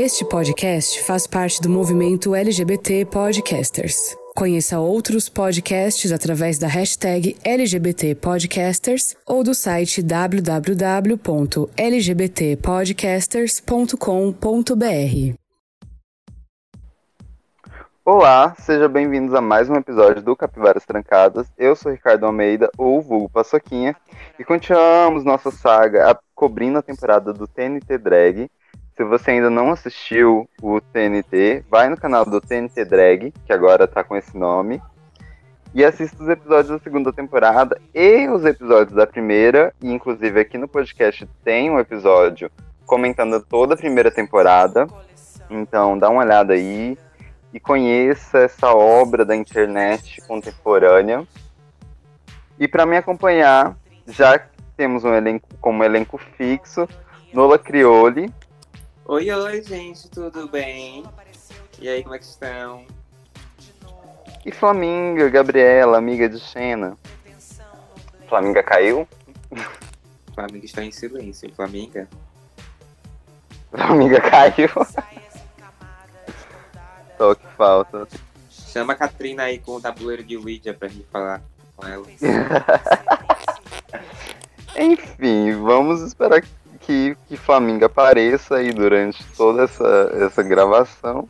Este podcast faz parte do movimento LGBT Podcasters. Conheça outros podcasts através da hashtag LGBT Podcasters ou do site www.lgbtpodcasters.com.br. Olá, sejam bem-vindos a mais um episódio do Capivaras Trancadas. Eu sou Ricardo Almeida, ou Vulgo Paçoquinha, e continuamos nossa saga cobrindo a temporada do TNT Drag. Se você ainda não assistiu o TNT, vai no canal do TNT Drag, que agora tá com esse nome, e assista os episódios da segunda temporada e os episódios da primeira, e inclusive aqui no podcast tem um episódio comentando toda a primeira temporada. Então dá uma olhada aí e conheça essa obra da internet contemporânea. E para me acompanhar, já temos um elenco como elenco fixo, Nola Crioli, Oi, oi, gente, tudo bem? E aí, como é que estão? E Flaminga, Gabriela, amiga de Xena. Flaminga caiu? Flaminga está em silêncio, Flaminga. Flaminga caiu. Só que falta. Chama a Katrina aí com o tabuleiro de Ouija pra gente falar com ela. Enfim, vamos esperar que, que Flaminga apareça aí durante toda essa, essa gravação.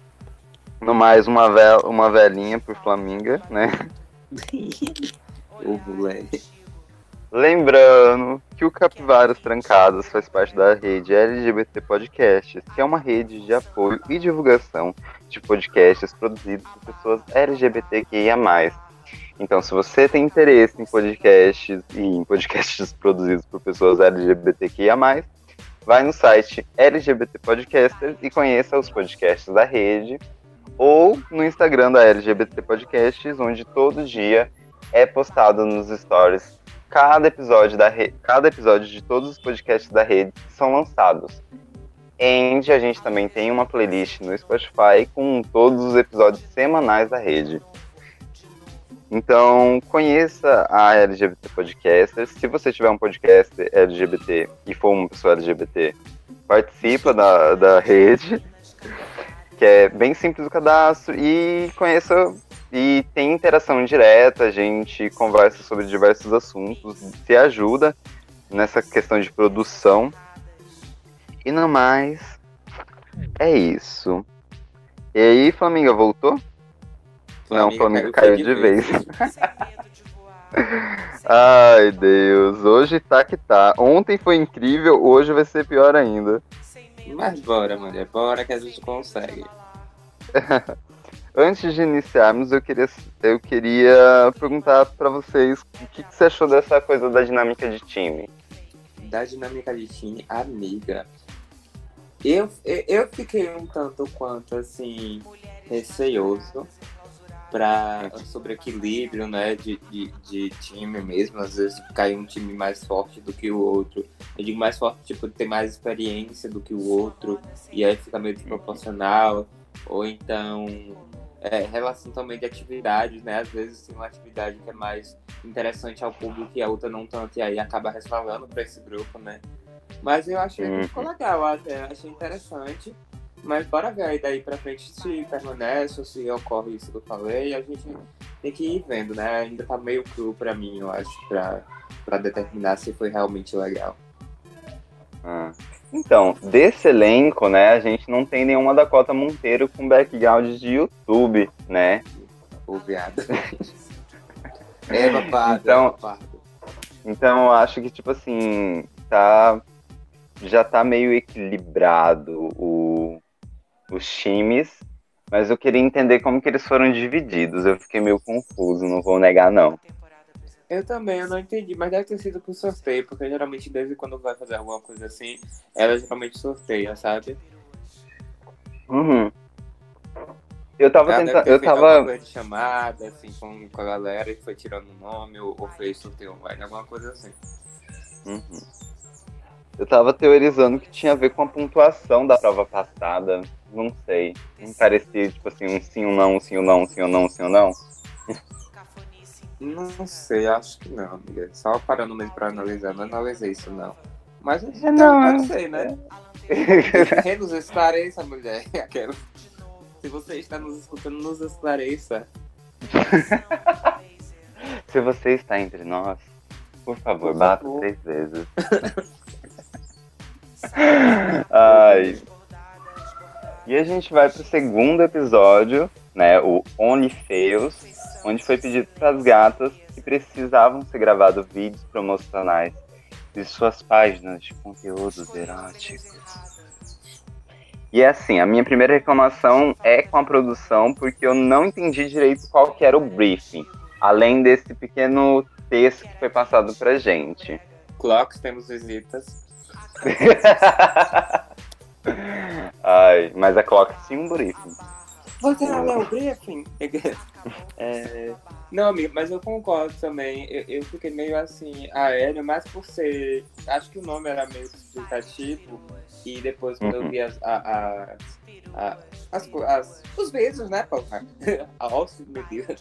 No mais, uma, vel, uma velhinha por Flaminga, né? o moleque. Lembrando que o Capivaras Trancadas faz parte da rede LGBT Podcasts, que é uma rede de apoio e divulgação de podcasts produzidos por pessoas LGBTQIA+. Então, se você tem interesse em podcasts e em podcasts produzidos por pessoas LGBTQIA+, vai no site LGBT Podcasters e conheça os podcasts da rede, ou no Instagram da LGBT Podcasts, onde todo dia é postado nos stories cada episódio, da re... cada episódio de todos os podcasts da rede que são lançados. End, a gente também tem uma playlist no Spotify com todos os episódios semanais da rede. Então, conheça a LGBT Podcasters. Se você tiver um podcast LGBT e for uma pessoa LGBT, participa da, da rede, que é bem simples o cadastro, e conheça e tem interação direta, a gente conversa sobre diversos assuntos, se ajuda nessa questão de produção. E no mais, é isso. E aí, Flaminga, voltou? Não, o Flamengo caiu, caiu de vez. vez. Ai, Deus. Hoje tá que tá. Ontem foi incrível, hoje vai ser pior ainda. Mas bora, mulher. Bora que a gente consegue. Antes de iniciarmos, eu queria, eu queria perguntar para vocês o que, que você achou dessa coisa da dinâmica de time. Da dinâmica de time, amiga. Eu, eu, eu fiquei um tanto quanto assim receoso para sobre equilíbrio né, de, de, de, time mesmo. Às vezes cai um time mais forte do que o outro. Eu digo mais forte, tipo, ter mais experiência do que o outro, e aí fica meio desproporcional. Ou então, é, relação também de atividades, né? Às vezes tem uma atividade que é mais interessante ao público e a outra não tanto, e aí acaba resvalando para esse grupo, né? Mas eu achei uhum. legal, até achei interessante. Mas bora ver aí daí pra frente se permanece ou se ocorre isso que eu falei. A gente tem que ir vendo, né? Ainda tá meio cru pra mim, eu acho, pra, pra determinar se foi realmente legal. Ah. Então, desse elenco, né, a gente não tem nenhuma Dakota Monteiro com background de YouTube, né? O viado. é, babado, então, Então, eu acho que, tipo assim, tá já tá meio equilibrado o, os times, mas eu queria entender como que eles foram divididos. Eu fiquei meio confuso, não vou negar, não. Eu também, eu não entendi, mas deve ter sido por sorteio, porque geralmente desde quando vai fazer alguma coisa assim, ela geralmente sorteia, sabe? Uhum. Eu tava tentando. Eu tava. Chamada, assim, com, com a galera e foi tirando o nome ou, ou fez sorteio online, alguma coisa assim. Uhum. Eu tava teorizando que tinha a ver com a pontuação da prova passada. Não sei. Não parecia, tipo assim, um sim, um não, um sim, um não, um sim, um não, um sim, um não. Não sei, acho que não, amiga. Só parando mesmo pra analisar, não analisei isso, não. Mas é, não, pode ser, né? nos esclareça, mulher. Aquela. Se você está nos escutando, nos esclareça. Se você está entre nós, por favor, Por bata três vezes. Ai. E a gente vai pro segundo episódio, né? O Only onde foi pedido para as gatas que precisavam ser gravados vídeos promocionais de suas páginas de conteúdos eróticos. E é assim, a minha primeira reclamação é com a produção, porque eu não entendi direito qual que era o briefing, além desse pequeno texto que foi passado pra gente. Clocks, temos visitas. Ai, mas a Clock tinha um briefing. Você não leu o briefing? É, Não, amigo, mas eu concordo também. Eu, eu fiquei meio assim, aéreo, mas por ser. Acho que o nome era meio explicativo. E depois, quando eu Uhum. vi as, a, a- a- as, as- os vídeos, né, porra? Nossa, meu Deus.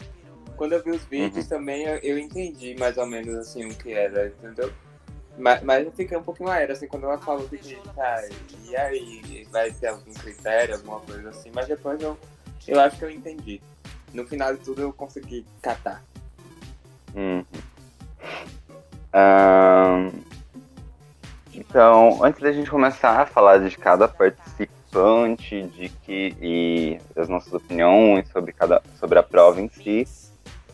Quando eu vi os vídeos também, eu, eu entendi mais ou menos assim o que era, entendeu? Mas, mas eu fiquei um pouquinho aéreo, assim, quando ela falou, fiquei, tá, e aí, vai ter algum critério, alguma coisa assim, mas depois eu, eu acho que eu entendi. No final de tudo eu consegui catar. Uhum. Ahn, Então, antes da gente começar a falar de cada participante, de que e das nossas opiniões sobre cada sobre a prova em si,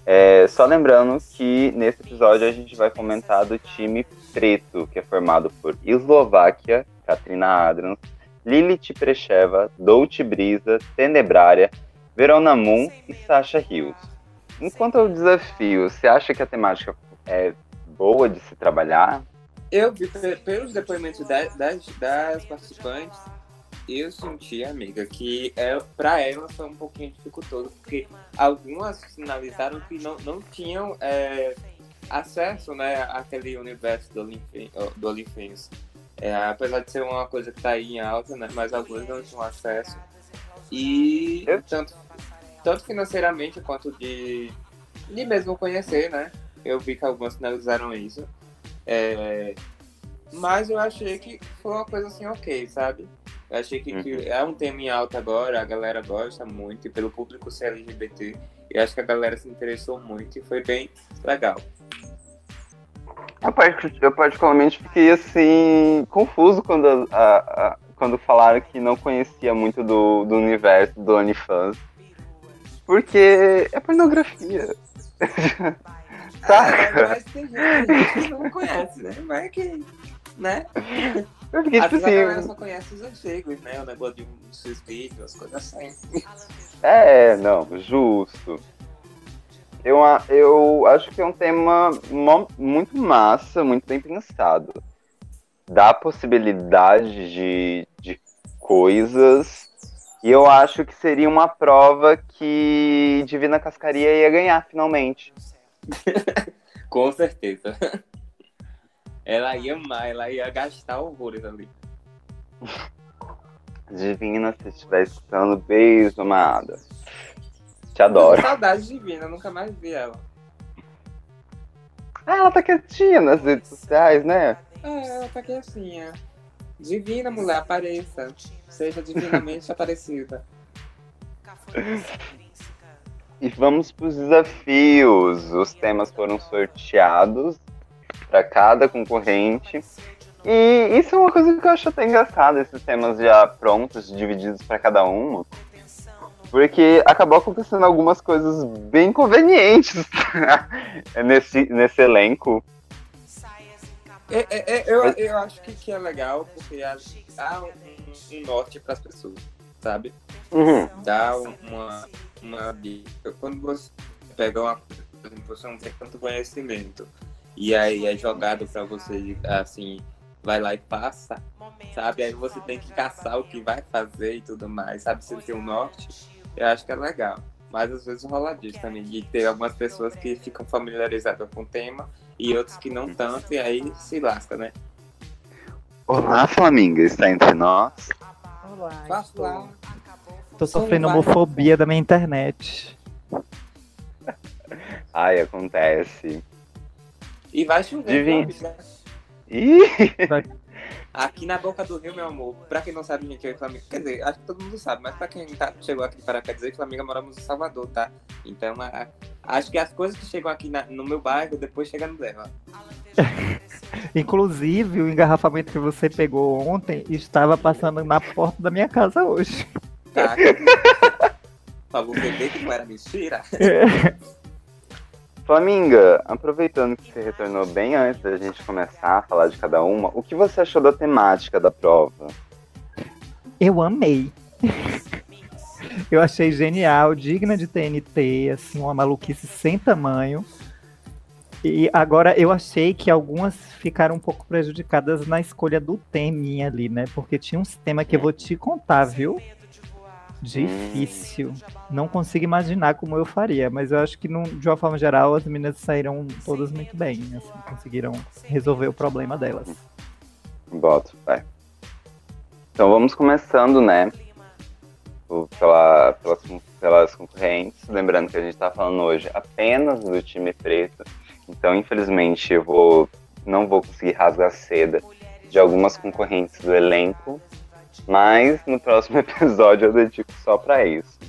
é, só lembrando que nesse episódio a gente vai comentar do time preto, que é formado por Eslováquia, Katrina Adrans, Lilith Precheva, Dolce Brisa, Tenebrária, Verona Moon e Sasha Rios. Enquanto ao desafio, você acha que a temática é boa de se trabalhar? Eu vi pe- pelos depoimentos da- das, das participantes, eu senti, amiga, que é, para elas foi um pouquinho dificultoso, porque algumas sinalizaram que não, não tinham é, acesso né, àquele universo do Olimpi- do OnlyFans. É, apesar de ser uma coisa que está aí em alta, né, mas algumas não tinham acesso. E tanto, tanto financeiramente quanto de, de mesmo conhecer, né? Eu vi que algumas sinalizaram isso. É, mas eu achei que foi uma coisa assim, ok, sabe? Eu achei que, que Uhum. é um tema em alta agora, a galera gosta muito, e pelo público ser LGBT, eu acho que a galera se interessou muito e foi bem legal. Eu, partic- eu particularmente fiquei assim confuso quando, a- a- quando falaram que não conhecia muito do, do universo do OnlyFans. Porque é pornografia. É, Saca? mas tem gente, que não conhece, né? Mas que, né? Eu fiquei Às tipo vezes a galera assim. só conhece os antigos, né? O negócio de um vídeos, as coisas assim. É, não, justo. Eu, a- eu acho que é um tema muito massa, muito bem pensado. Dá possibilidade de, de coisas. E eu acho que seria uma prova que Divina Cascaria ia ganhar, finalmente. Com certeza. Ela ia amar, ela ia gastar horrores ali. Divina, se estiver escutando, beijo, amada. Te adoro. Saudade divina, nunca mais vi ela. Ah, ela tá quietinha nas redes sociais, né? É, ela tá é. Divina, mulher, apareça. Seja divinamente aparecida. E vamos para os desafios. Os temas foram sorteados para cada concorrente. E isso é uma coisa que eu acho até engraçado, esses temas já prontos, divididos para cada uma. Porque acabou acontecendo algumas coisas bem convenientes nesse, nesse elenco. É, é, é, eu, eu acho que, que é legal porque dá um, um norte pras pessoas, sabe? Uhum. Dá um- uma, uma dica. Quando você pega uma coisa, você não tem tanto conhecimento. E aí é jogado pra você, assim, vai lá e passa, sabe? Aí você tem que caçar o que vai fazer e tudo mais, sabe? Você tem um norte, eu acho que é legal. Mas às vezes rola disso também, de ter algumas pessoas que ficam familiarizadas com o tema e outros que não tanto, e aí se lasca, né? Olá, Flaminga, está entre nós. Olá, estou- lá. Tô sofrendo homofobia da minha internet. Ai, acontece. E vai chover. Divino. sabe? Ih! Vai- Aqui na boca do rio, meu amor, pra quem não sabe, gente, eu e Flamengo. Quer dizer, acho que todo mundo sabe, mas pra quem tá, chegou aqui para quer dizer que Flamengo moramos em Salvador, tá? Então, a- acho que as coisas que chegam aqui na- no meu bairro, depois chegam no dela. Inclusive, o engarrafamento que você pegou ontem estava passando na porta da minha casa hoje. Tá? pra você ver que não era mentira. Flaminga, aproveitando que você retornou bem antes da gente começar a falar de cada uma, o que você achou da temática da prova? Eu amei. Eu achei genial, digna de TNT, assim, uma maluquice sem tamanho. E agora eu achei que algumas ficaram um pouco prejudicadas na escolha do teminha ali, né? Porque tinha um tema que eu vou te contar, viu? Difícil. Não consigo imaginar como eu faria, mas eu acho que num- de uma forma geral as meninas saíram todas muito bem, assim, conseguiram resolver o problema delas. Boto, vai. Então vamos começando, né? Pela, pelas, pelas concorrentes. Lembrando que a gente tá falando hoje apenas do time preto. Então, infelizmente, eu vou não vou conseguir rasgar seda de algumas concorrentes do elenco. Mas no próximo episódio eu dedico só pra isso.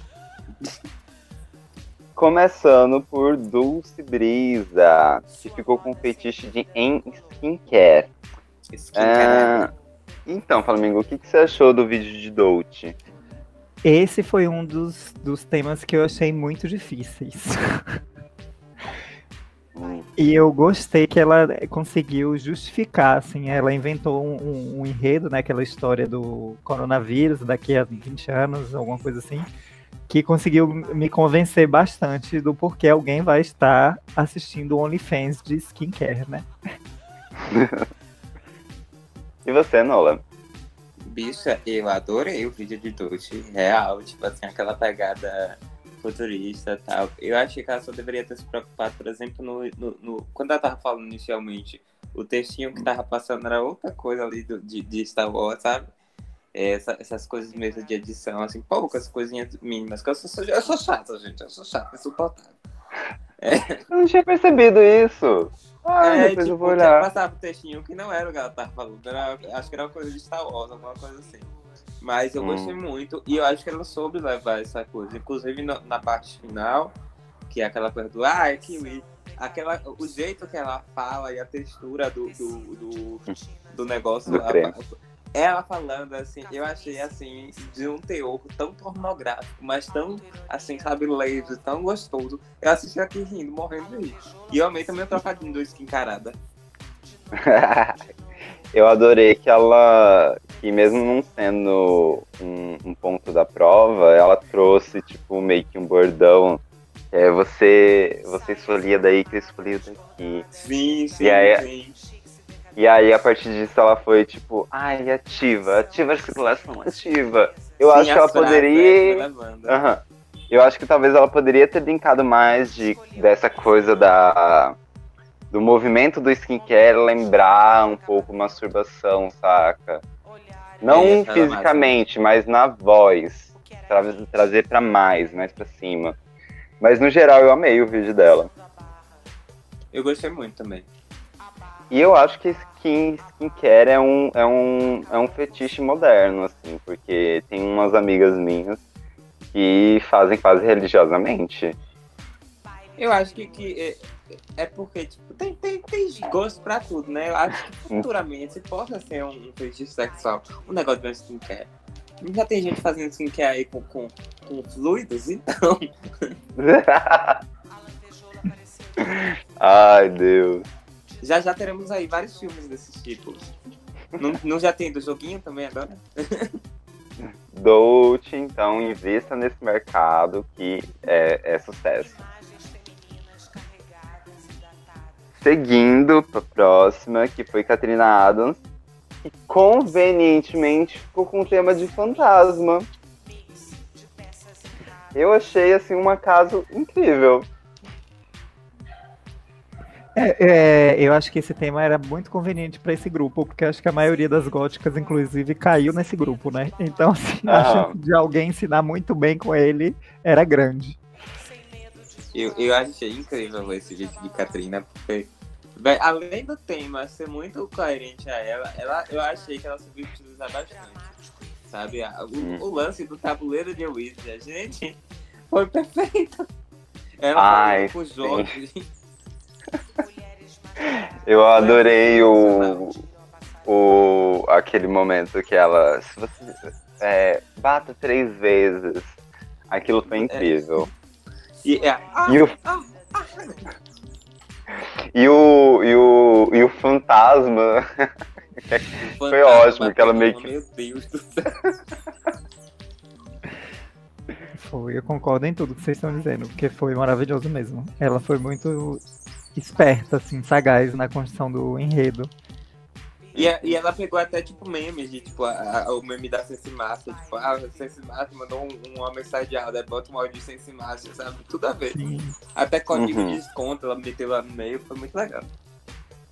Começando por Dulce Brisa, que ficou com fetiche de em skincare. Skincare. Ah, então, Flamengo, o que, que você achou do vídeo de Dolce? Esse foi um dos, dos temas que eu achei muito difíceis. E eu gostei que ela conseguiu justificar, assim, ela inventou um, um- um enredo, né, aquela história do coronavírus daqui a 20 anos, alguma coisa assim, que conseguiu me convencer bastante do porquê alguém vai estar assistindo o OnlyFans de skincare, né? E você, Nola? Bicha, eu adorei o vídeo de Dolce, real, tipo assim, aquela pegada futurista e tal. Eu achei que ela só deveria ter se preocupado, por exemplo, no, no, no- quando ela tava falando inicialmente, o textinho que tava passando era outra coisa ali do, de, de Star Wars, sabe? Essa- essas coisas mesmo de edição, assim, poucas coisinhas mínimas, que eu sou, eu sou chata, gente, eu sou chata, insuportável. Eu não tinha percebido isso. Ah, é, depois eu tipo, vou que olhar. passava o textinho que não era o que ela tava falando, era- acho que era uma coisa de Star Wars, alguma coisa assim. Mas eu Hum. gostei muito e eu acho que ela soube levar essa coisa. Inclusive no- na parte final, que é aquela coisa do ah, é kiwi. Aquela, o jeito que ela fala e a textura do, do, do, do negócio Do lá, ela falando assim, eu achei assim, de um teor tão pornográfico, mas tão assim, sabe, leve, tão gostoso. Eu assisti aqui rindo, morrendo de rir. E eu amei também o trocadinho do skin carada. eu adorei que ela, que mesmo não sendo um, um ponto da prova, ela trouxe, tipo, meio que um bordão. É, você, você escolhia daí que eu escolhi daqui. Sim, sim, E aí- sim. E aí, a partir disso, ela foi tipo, ai, ativa, ativa a articulação, ativa. Eu Sim, acho que ela frases, poderia. Aham. Eu acho que talvez ela poderia ter brincado mais de, dessa coisa da do movimento do skincare lembrar um pouco masturbação, saca? Não É, fisicamente, mas na voz. Tra trazer pra mais, mais pra cima. Mas no geral eu amei o vídeo dela. Eu gostei muito também. E eu acho que skin, skincare é um, é, um, é um fetiche moderno, assim, porque tem umas amigas minhas que fazem quase religiosamente. Eu acho que, que é, é porque, tipo, tem, tem, tem gosto pra tudo, né? Eu acho que futuramente possa ser um, um fetiche sexual, um negócio de um skincare. Já tem gente fazendo skincare aí com, com, com fluidos, então. Ai, Deus. Já já teremos aí vários filmes desses tipos. Não, não já tem do joguinho também agora? Dolce, então, invista nesse mercado que é, é sucesso. Seguindo pra próxima, que foi Katrina Adams, que convenientemente ficou com o tema de fantasma. Eu achei, assim, um acaso incrível. É, é, eu acho que esse tema era muito conveniente pra esse grupo, porque acho que a maioria das góticas, inclusive, caiu nesse grupo, né? Então, assim, a Ah. chance de alguém ensinar muito bem com ele era grande. Eu, eu achei incrível esse vídeo de Katrina, porque Véi, além do tema ser muito coerente a ela, ela eu achei que ela soube utilizar bastante. Sabe? O, Hum. o lance do tabuleiro de Wizard, gente, foi perfeito. Ela Ai, com sim. jogos. Eu adorei o, o aquele momento que ela. Se você é, bata três vezes. Aquilo foi incrível. E, é, ah, E o, ah, e o, e o, e o fantasma. Foi ótimo, que ela meio que- Meu Deus do céu. Foi, eu concordo em tudo que vocês estão dizendo, porque foi maravilhoso mesmo. Ela foi muito esperta, assim, sagaz na construção do enredo. E, a- e ela pegou até tipo memes de tipo a- a- o meme da Sense Master, tipo, ah, a Sense Master mandou um- uma áudio, aí bota um áudio de Sense Master, sabe? Tudo a ver. Sim. Até código Uhum. de desconto, ela meteu lá no meio, foi muito legal.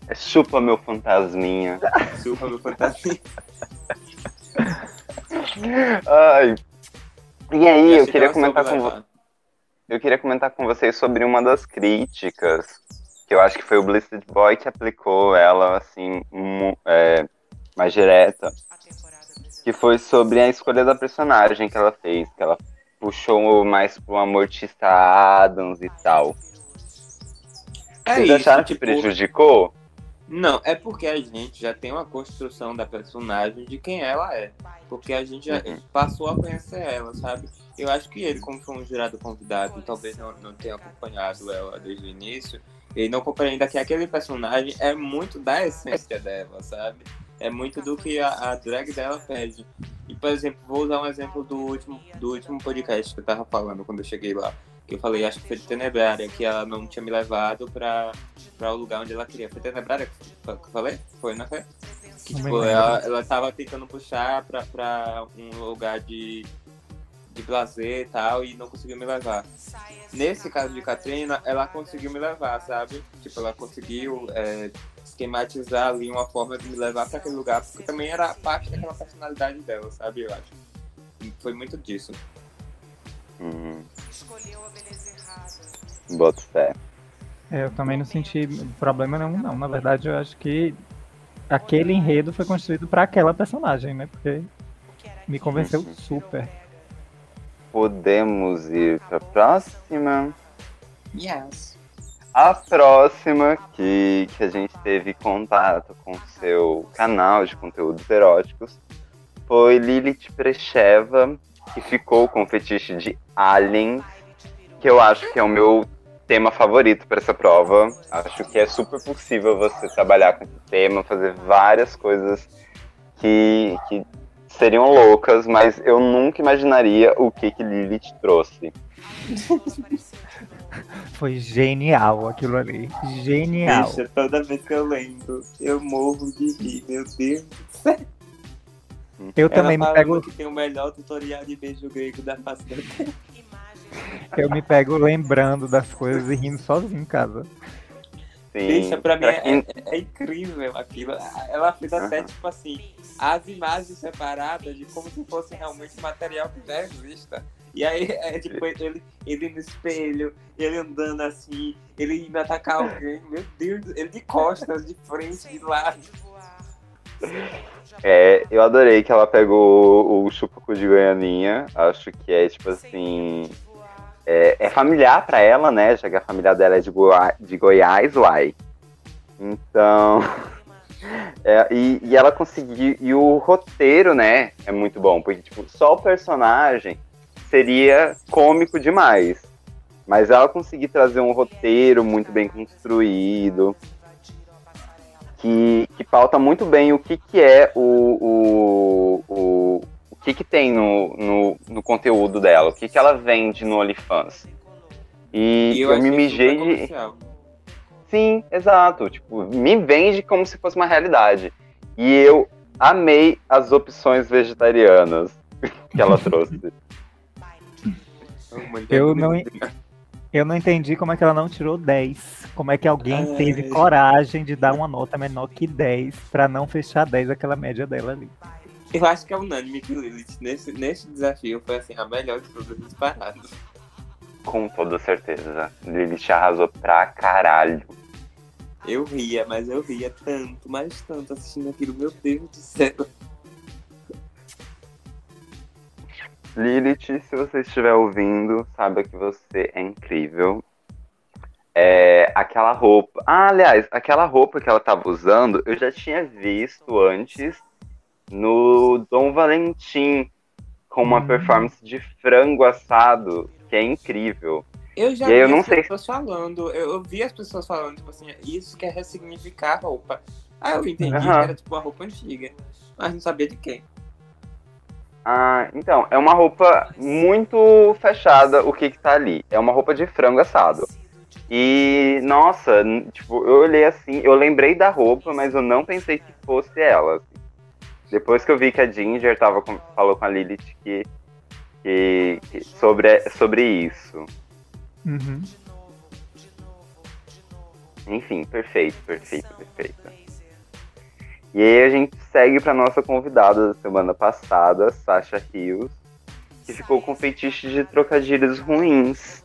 É chupa meu fantasminha. Super meu fantasia. Ai. E aí, eu que queria comentar com levar. Eu queria comentar com vocês sobre uma das críticas, que eu acho que foi o Blizzard Boy que aplicou ela, assim, é, mais direta, que foi sobre a escolha da personagem que ela fez, que ela puxou mais pro Amortista Adams e tal. É Vocês isso, acharam que tipo, prejudicou? Não, é porque a gente já tem uma construção da personagem de quem ela é. Porque a gente já Uhum. passou a conhecer ela, sabe? Eu acho que ele, como foi um jurado convidado, talvez não, não tenha acompanhado ela desde o início, ele não compreenda que aquele personagem é muito da essência dela, sabe? É muito do que a, a drag dela pede. E, por exemplo, vou usar um exemplo do último, do último podcast que eu tava falando quando eu cheguei lá. Que eu falei, acho que foi de Tenebrária, que ela não tinha me levado pra, pra o lugar onde ela queria. Foi Tenebrária que eu falei? Foi, não foi? Que, tipo, ela, ela tava tentando puxar pra, pra um lugar de, de prazer e tal, e não conseguiu me levar. Nesse caso de Katrina, ela conseguiu me levar, sabe? Tipo, ela conseguiu é, esquematizar ali uma forma de me levar pra aquele lugar, porque também era parte daquela personalidade dela, sabe? Eu acho. E Foi muito disso. Hum. Boto fé. É, eu também não senti problema nenhum, não. Na verdade, eu acho que aquele enredo foi construído pra aquela personagem, né? Porque me convenceu super. Podemos ir pra próxima? Yes. A próxima que, que a gente teve contato com seu canal de conteúdos eróticos foi Lilith Precheva, que ficou com o fetiche de aliens, que eu acho que é o meu tema favorito para essa prova. Acho que é super possível você trabalhar com esse tema, fazer várias coisas que, que seriam loucas, mas eu nunca imaginaria o que, que Lilith trouxe. Foi genial aquilo ali. Genial. Bicha, toda vez que eu lembro, eu morro de rir, meu Deus. Eu também me Ela pego, que tem o melhor tutorial de beijo grego da face da terra. eu me pego lembrando das coisas e rindo sozinho em casa. Sim, Bicha, pra mim é, é- é incrível aquilo. Ela fez até, Aham. tipo assim, as imagens separadas de como se fosse realmente material que já exista. E aí, é tipo, ele, ele no espelho, ele andando assim, ele indo atacar alguém. Meu Deus, ele de costas, de frente, de lado. É, eu adorei que ela pegou o chupacu de Goianinha. Acho que é tipo assim. É, é familiar pra ela, né? Já que a família dela é de, Goa- de Goiás, uai. Então. é, e, e ela conseguiu. E o roteiro, né? É muito bom. Porque, tipo, só o personagem seria cômico demais. Mas ela conseguiu trazer um roteiro muito bem construído que, que pauta muito bem o que, que é o, o, o, o que, que tem no, no, no conteúdo dela, o que, que ela vende no OnlyFans. E, eu, me achei mijei de. Sim, exato. Tipo, me vende como se fosse uma realidade. E eu amei as opções vegetarianas que ela trouxe. Eu não, eu não entendi como é que ela não tirou 10. Como é que alguém Ai. teve coragem de dar uma nota menor que 10 pra não fechar 10 aquela média dela ali. Eu acho que é unânime que Lilith, nesse, nesse desafio, foi assim, a melhor de todas as paradas. Com toda certeza. Lilith arrasou pra caralho. Eu ria, mas eu ria tanto, mais tanto assistindo aquilo, meu Deus do céu. Lilith, se você estiver ouvindo, saiba que você é incrível. É, aquela roupa. Ah, aliás, aquela roupa que ela tava usando, eu já tinha visto antes no Dom Valentim, com uma Hum. performance de frango assado, que é incrível. Eu já E vi eu não as sei- pessoas falando, eu, eu vi as pessoas falando, tipo assim, isso quer ressignificar a roupa. Aí eu entendi Aham. que era tipo uma roupa antiga, mas não sabia de quem. Ah, então, é uma roupa muito fechada o que que tá ali. É uma roupa de frango assado. E, nossa, tipo, eu olhei assim, eu lembrei da roupa, mas eu não pensei que fosse ela. assim. Depois que eu vi que a Ginger tava com- falou com a Lilith que, que, que- sobre, sobre isso. Uhum. Enfim, perfeito, perfeito, perfeito. E aí a gente segue para nossa convidada da semana passada, Sasha Rios, que ficou com fetiche de trocadilhos ruins.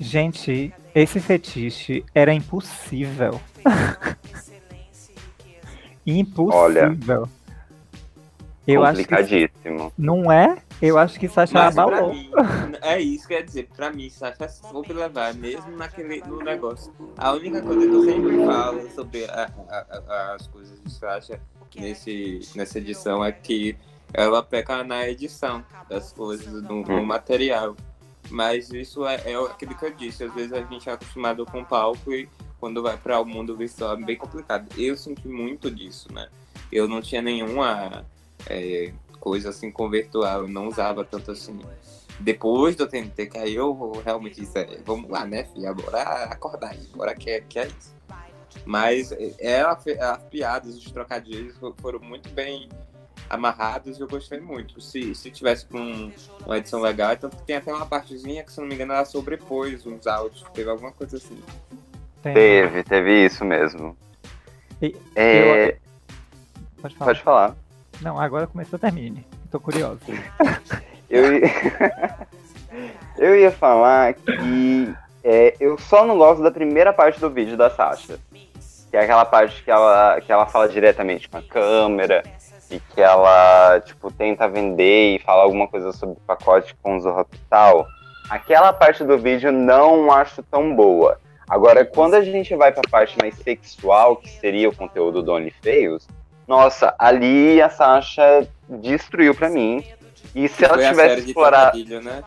Gente, esse fetiche era impossível. impossível. Eu acho que Complicadíssimo. não é? Eu acho que Sasha Mas abalou. mim, é isso que eu ia dizer, pra mim, Sasha soube levar, mesmo naquele no negócio. A única coisa que eu sempre falo sobre a- a- a- as coisas de Sasha nesse, nessa edição é que ela peca na edição das coisas, no, no Hum. material. Mas isso é, é aquilo que eu disse, às vezes a gente é acostumado com palco e quando vai para o mundo visual é bem complicado. Eu senti muito disso, né? Eu não tinha nenhuma é, coisa assim com virtual, eu não usava tanto assim. Depois do TNT que aí eu realmente disse, é, vamos lá, né, filha, bora acordar aí, bora que é, que é isso. Mas é, ela, fe- as piadas, os trocadilhos fo- foram muito bem amarrados e eu gostei muito. Se, se tivesse com uma edição legal, tanto que tem até uma partezinha que, se não me engano, ela sobrepôs uns áudios, teve alguma coisa assim. Tem- Teve, teve isso mesmo. E- É, Pode falar. Pode falar. Não, agora começou, termine. Tô curioso. Eu, eu ia falar que é, eu só não gosto da primeira parte do vídeo da Sasha. Que é aquela parte que ela, que ela fala diretamente com a câmera e que ela, tipo, tenta vender e fala alguma coisa sobre o pacote com o Hospital. Aquela parte do vídeo não acho tão boa. Agora, quando a gente vai pra parte mais sexual, que seria o conteúdo do OnlyFeios, nossa, ali a Sasha destruiu pra mim. E se ela tivesse explorado. né?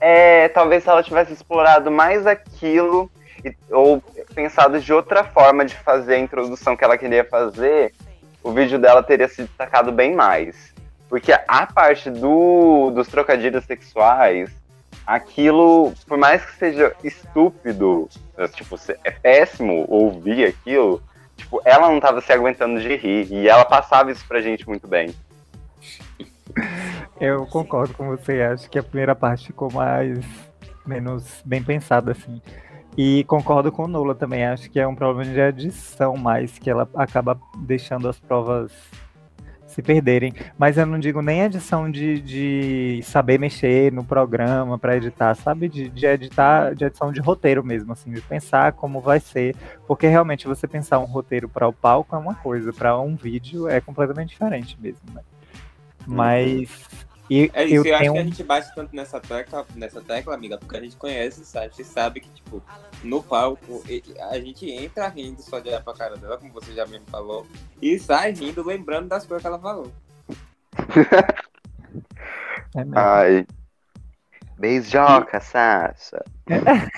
É, talvez se ela tivesse explorado mais aquilo, e- ou pensado de outra forma de fazer a introdução que ela queria fazer, o vídeo dela teria se destacado bem mais. Porque a parte do, dos trocadilhos sexuais, aquilo, por mais que seja estúpido, tipo, é péssimo ouvir aquilo, tipo, ela não tava se aguentando de rir, e ela passava isso pra gente muito bem. Eu concordo com você, acho que a primeira parte ficou mais menos bem pensada assim. E concordo com o Nula também, acho que é um problema de edição mais que ela acaba deixando as provas se perderem. Mas eu não digo nem edição de, de saber mexer no programa para editar, sabe? De, de editar, de edição de roteiro mesmo, assim, de pensar como vai ser. Porque realmente você pensar um roteiro para o palco é uma coisa, para um vídeo é completamente diferente mesmo, né? Mas e, É isso, eu eu, acho tenho que a gente bate tanto nessa tecla, nessa tecla, amiga, porque a gente conhece o Sasha e sabe que, tipo, no palco, a gente entra rindo só de olhar pra cara dela, como você já mesmo falou, e sai rindo, lembrando das coisas que ela falou. é. Ai. Beijoca, Sasha.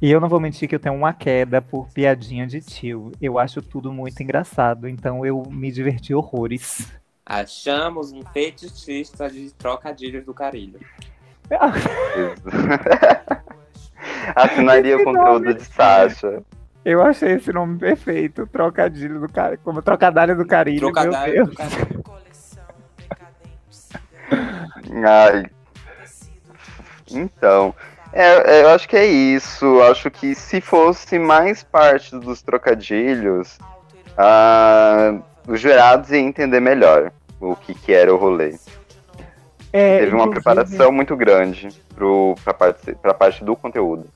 E eu não vou mentir que eu tenho uma queda por piadinha de tio. Eu acho tudo muito engraçado, então eu me diverti horrores. Achamos um fetichista de trocadilhos do carilho. Assinaria o conteúdo nome. de Sasha. Eu achei esse nome perfeito, trocadilho do carilho, como trocadilho do carilho, meu Trocadilho Deus. do carilho. Ai. Então, é, é, eu acho que é isso. Acho que se fosse mais parte dos trocadilhos, ah, os jurados iam entender melhor o que, que era o rolê. É, Teve uma preparação muito grande pro, pra, parte, pra parte do conteúdo.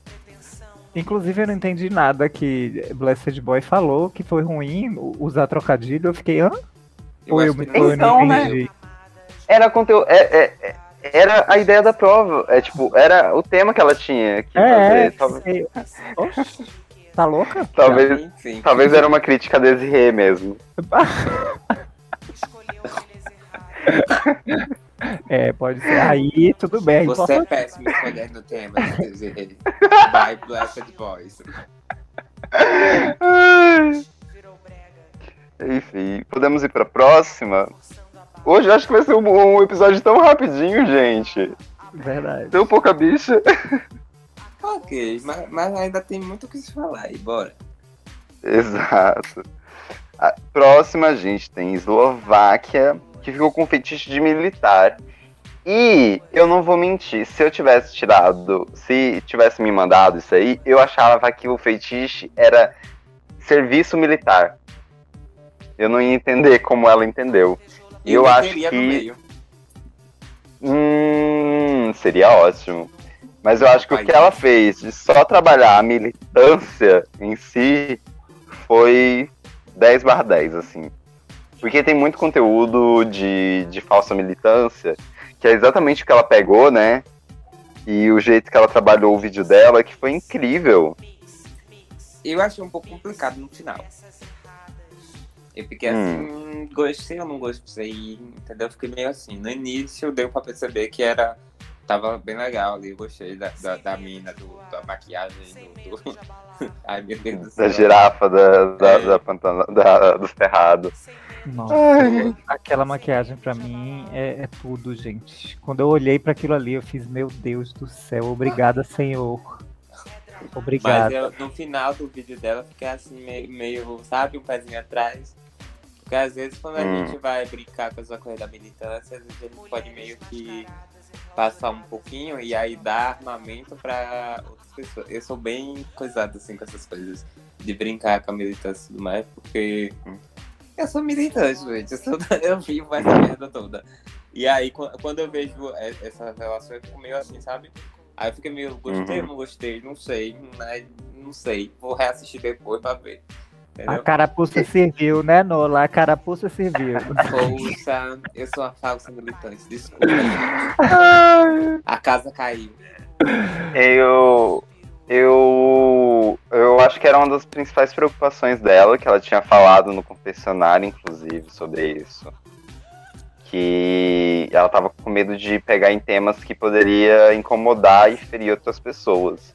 Inclusive, eu não entendi nada que Blessed Boy falou que foi ruim usar trocadilho. Eu fiquei, hã? Eu Ou eu, me- eu Então, não né? entendi? Era conteúdo. É, é- é- era a ideia da prova. É tipo, era o tema que ela tinha que É, é. fazer. Talvez, sei. Oxe, tá louca? talvez, Enfim. talvez era uma crítica a Desirê mesmo. É, pode ser. Aí, tudo bem. Você é importante. péssimo escolhendo temas, quer dizer, by Blessed Boys. Enfim, podemos ir pra próxima? Hoje eu acho que vai ser um, um episódio tão rapidinho, gente. Verdade. Tão pouca bicha. Ok, mas, mas ainda tem muito o que se falar aí, bora. Exato. A próxima a gente tem Eslováquia, que ficou com fetiche de militar. E eu não vou mentir, se eu tivesse tirado, se tivesse me mandado isso aí, eu achava que o fetiche era serviço militar. Eu não ia entender como ela entendeu. E Eu acho que-. Hum, seria ótimo. Mas eu acho que o que ela fez de só trabalhar a militância em si foi 10 barra 10, assim. Porque tem muito conteúdo de, de falsa militância, que é exatamente o que ela pegou, né? E o jeito que ela trabalhou o vídeo dela, que foi incrível. Eu achei um pouco complicado no final. Eu fiquei assim, gostei ou não gostei, entendeu? Eu fiquei meio assim. No início deu pra perceber que era. Tava bem legal ali, eu gostei da, da, da mina, do, da maquiagem, do. do... Ai meu Deus do céu. Da girafa, da, da, É. da pantana, da- do cerrado. Nossa, Ai. aquela maquiagem pra mim é, é tudo, gente. Quando eu olhei pra aquilo ali, eu fiz, meu Deus do céu, obrigada, Senhor. Mas Obrigada. eu, no final do vídeo dela, fiquei assim, meio, meio, sabe, um pezinho atrás. Porque às vezes quando a Hum. gente vai brincar com essa coisa da militância, às vezes a gente pode meio que passar um pouquinho e aí dar armamento pra outras pessoas. Eu sou bem coisado assim com essas coisas. De brincar com a militância e tudo mais, porque eu sou militante, gente. Eu, sou, eu vivo essa merda toda. E aí, qu- quando eu vejo essa relação, eu fico meio assim, sabe? Aí eu fico meio, gostei ou não gostei? Não sei, mas não sei. Vou reassistir depois pra ver. A Entendeu? carapuça serviu, né, Nola? A carapuça serviu. Poxa, eu sou uma falsa militante, desculpa. A casa caiu. Eu, eu, eu acho que era uma das principais preocupações dela, que ela tinha falado no confessionário, inclusive, sobre isso. Que ela tava com medo de pegar em temas que poderia incomodar e ferir outras pessoas.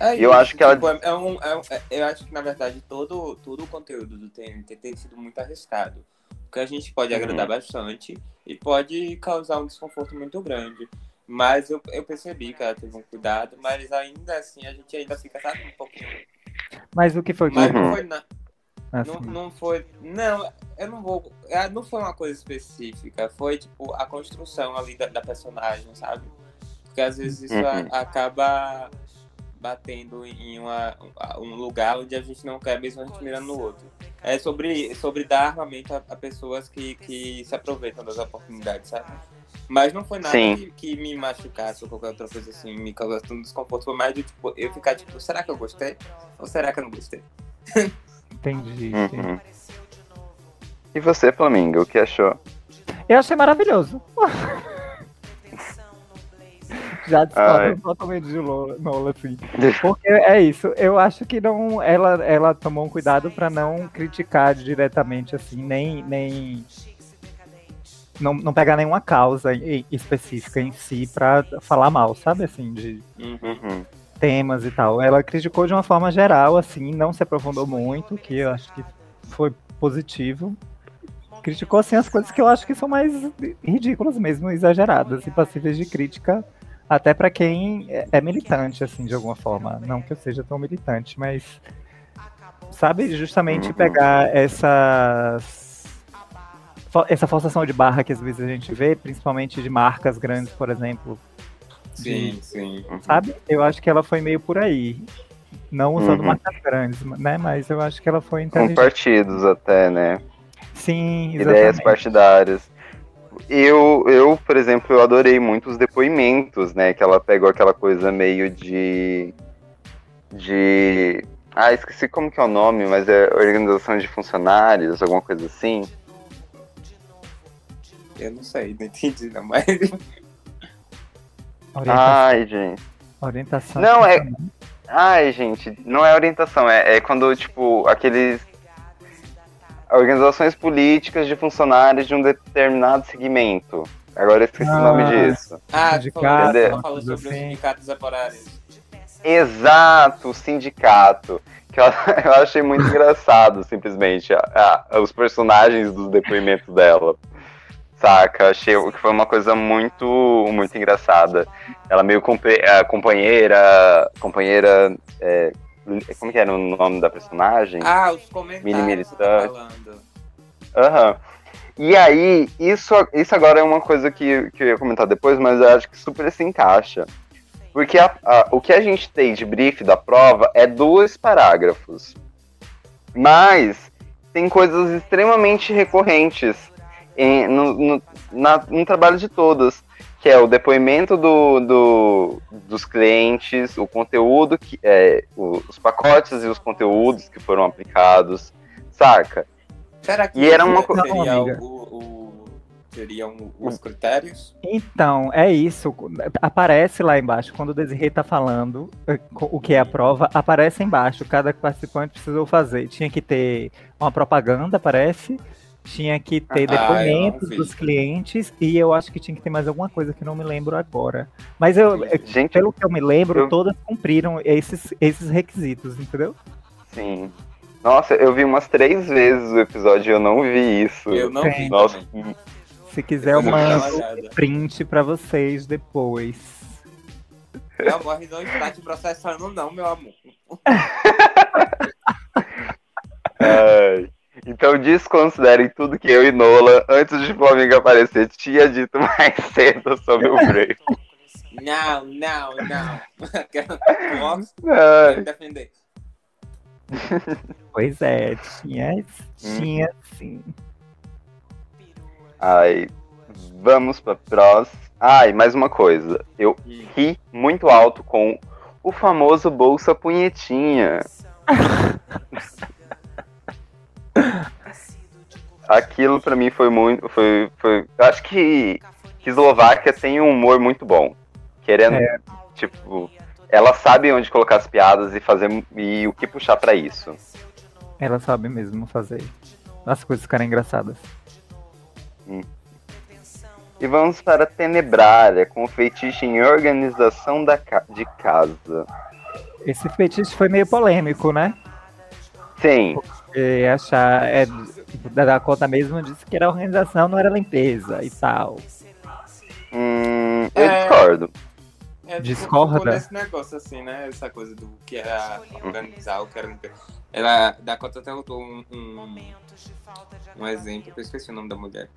É Eu acho que ela- tipo, é um- é um- é- eu acho que, na verdade, todo, todo o conteúdo do TNT tem sido muito arriscado. Porque a gente pode Uhum. agradar bastante e pode causar um desconforto muito grande. Mas eu, eu percebi que ela teve um cuidado, mas ainda assim a gente ainda fica, sabe, um pouquinho. Mas o que foi Mas Uhum. não foi na, assim, não, não foi. Não, eu não vou. é, Não foi uma coisa específica. Foi tipo a construção ali da, da personagem, sabe? Porque às vezes isso a- Uhum. acaba batendo em uma, um lugar onde a gente não quer, mesmo a gente mirando no outro. É sobre, sobre dar armamento a, a pessoas que, que se aproveitam das oportunidades, sabe? Mas não foi nada que, que me machucasse ou qualquer outra coisa assim, me causasse um desconforto. Foi mais do tipo, eu ficar tipo, será que eu gostei? Ou será que eu não gostei? entendi, entendi. Uhum. E você, Flamingo, o que achou? Eu achei maravilhoso. Já discordo totalmente de Lola, assim. Porque é isso, eu acho que não. Ela, ela tomou um cuidado pra não criticar diretamente, assim, nem. nem não, não pegar nenhuma causa específica em si pra falar mal, sabe? Assim, de. Uhum. temas e tal. Ela criticou de uma forma geral, assim, não se aprofundou muito, que eu acho que foi positivo. Criticou, assim, as coisas que eu acho que são mais ridículas mesmo, exageradas e passíveis de crítica, até pra quem é- é militante, assim, de alguma forma. Não que eu seja tão militante, mas sabe, justamente Uhum. pegar essas essa forçação de barra que às vezes a gente vê, principalmente de marcas grandes, por exemplo, Sim, sim. sabe? Eu acho que ela foi meio por aí. Não usando Uhum. marcas grandes, né? Mas eu acho que ela foi Com partidos até, né? Sim, ideias exatamente. partidárias. Eu, eu, por exemplo, eu adorei muito os depoimentos, né? Que ela pegou aquela coisa meio de de. Ah, esqueci como que é o nome, mas é organização de funcionários, alguma coisa assim. Eu não sei, não entendi não, mas. Orientação. Ai, gente. orientação Não, é-. Ai, gente, não é orientação, é, é quando, tipo, aqueles. Organizações políticas de funcionários de um determinado segmento. Agora eu esqueci o nome Ah. disso. Ah, Sindicato, tu falou sobre os assim. sindicatos temporários. Exato, o sindicato. Que eu, eu achei muito engraçado, simplesmente, a- a- os personagens dos depoimentos dela. Saca? Achei que foi uma coisa muito, muito engraçada. Ela meio companheira. Companheira. é, como que era o nome da personagem? Ah, os comentários Mini que tu tá. Aham. E aí, isso, isso agora é uma coisa que, que eu ia comentar depois, mas eu acho que super se encaixa. Porque a- a- o que a gente tem de brief da prova é dois parágrafos. Mas tem coisas extremamente recorrentes em- no, no, na- no trabalho de todas. Que é o depoimento do, do- dos clientes, o conteúdo, que, é, o- os pacotes e os conteúdos que foram aplicados, saca? Será que E era uma seria Não, amiga. o, seriam os critérios? Então, é isso. Aparece lá embaixo, quando o Desirê tá falando eh, o que é a prova, aparece embaixo. Cada participante precisou fazer. Tinha que ter uma propaganda, parece. Tinha que ter Ah, eu não depoimentos vi. dos clientes. E eu acho que tinha que ter mais alguma coisa que eu não me lembro agora. Mas eu, Gente, pelo que eu me lembro, Eu- todas cumpriram esses, esses requisitos, entendeu? sim. Nossa, eu vi umas três vezes o episódio e eu não vi isso. Eu não Tem. vi Nossa. Se quiser, eu mando print pra vocês depois. Meu amor, não está te processando não, meu amor. ai. Então desconsiderem tudo que eu e Nola, antes de Flamengo aparecer, tinha dito mais cedo sobre o Brave. Não, não, não. Quero Fox, quero defender. Pois é, tinha, Hum. tinha sim. Ai, vamos pra próxima. Ai, mais uma coisa. Eu Hum. ri muito alto com o famoso Bolsa Punhetinha. Aquilo pra mim foi muito. Foi, foi, eu acho que, que Eslováquia tem um humor muito bom. Querendo, É. tipo, ela sabe onde colocar as piadas e fazer e o que puxar pra isso. Ela sabe mesmo fazer as coisas ficarem engraçadas. E vamos para Tenebrária, com o feitiço em organização da ca- de casa. Esse feitiço foi meio polêmico, né? Sim, E achar. É, da Dakota mesmo disse que era organização, não era limpeza e tal. hum, eu É. discordo. É, Discorda? ficou nesse negócio assim, né? Essa coisa do que era organizar, o que era limpeza. Ela, Dakota até botou um, um, um exemplo, que eu esqueci o nome da mulher.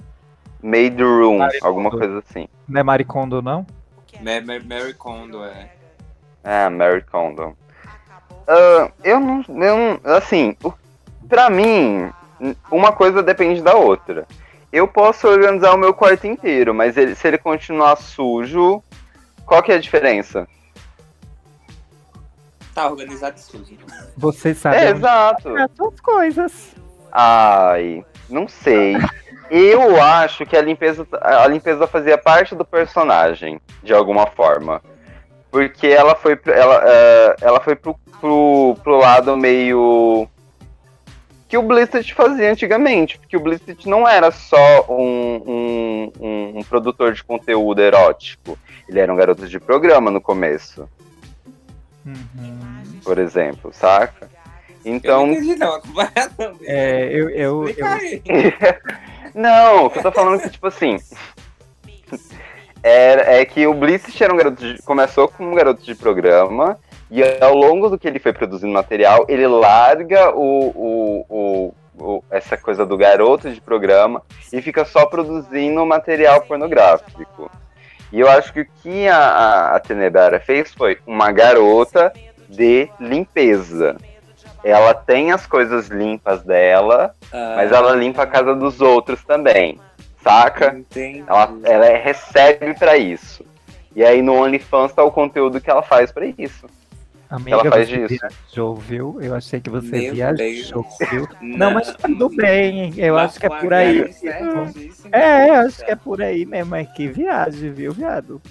Made room, Mari alguma Kondo. coisa assim. Não é Maricondo, não? Ma- Ma- Mary Kondo, é. Ah, Mary Condon. Ah, eu não. Eu não assim, pra mim, uma coisa depende da outra. Eu posso organizar o meu quarto inteiro, mas ele- se ele continuar sujo, qual que é a diferença? Tá organizado e sujo. Você sabe É, exato. as suas coisas. Ai, não sei. Eu acho que a limpeza, a limpeza fazia parte do personagem, de alguma forma. Porque ela foi, pro- ela, eh, ela foi pro, pro, pro lado meio. que o Blizzard fazia antigamente. Porque o Blizzard não era só um, um, um, um produtor de conteúdo erótico. Ele era um garoto de programa no começo, Uhum. por exemplo, saca? Eu Então, não entendi não, dele. É, eu, eu, eu. Não, o que eu tô falando é que, tipo assim. É, é que o Bliss era um garoto de, começou como um garoto de programa, e ao longo do que ele foi produzindo material, ele larga o, o, o- o- essa coisa do garoto de programa e fica só produzindo material pornográfico. E eu acho que o que a, a, a Tenebara fez foi uma garota de limpeza. Ela tem as coisas limpas dela, mas ela limpa a casa dos outros também, saca? Entendi. Ela, ela é- recebe pra isso. E aí no OnlyFans tá o conteúdo que ela faz pra isso. Amiga, ela faz você disso. viajou, viu? Eu achei que você Meu viajou, Deus. viu? Não, mas tudo bem. Eu Mas acho que é por aí. É, eu acho que é por aí mesmo. É que viagem, viu, viado?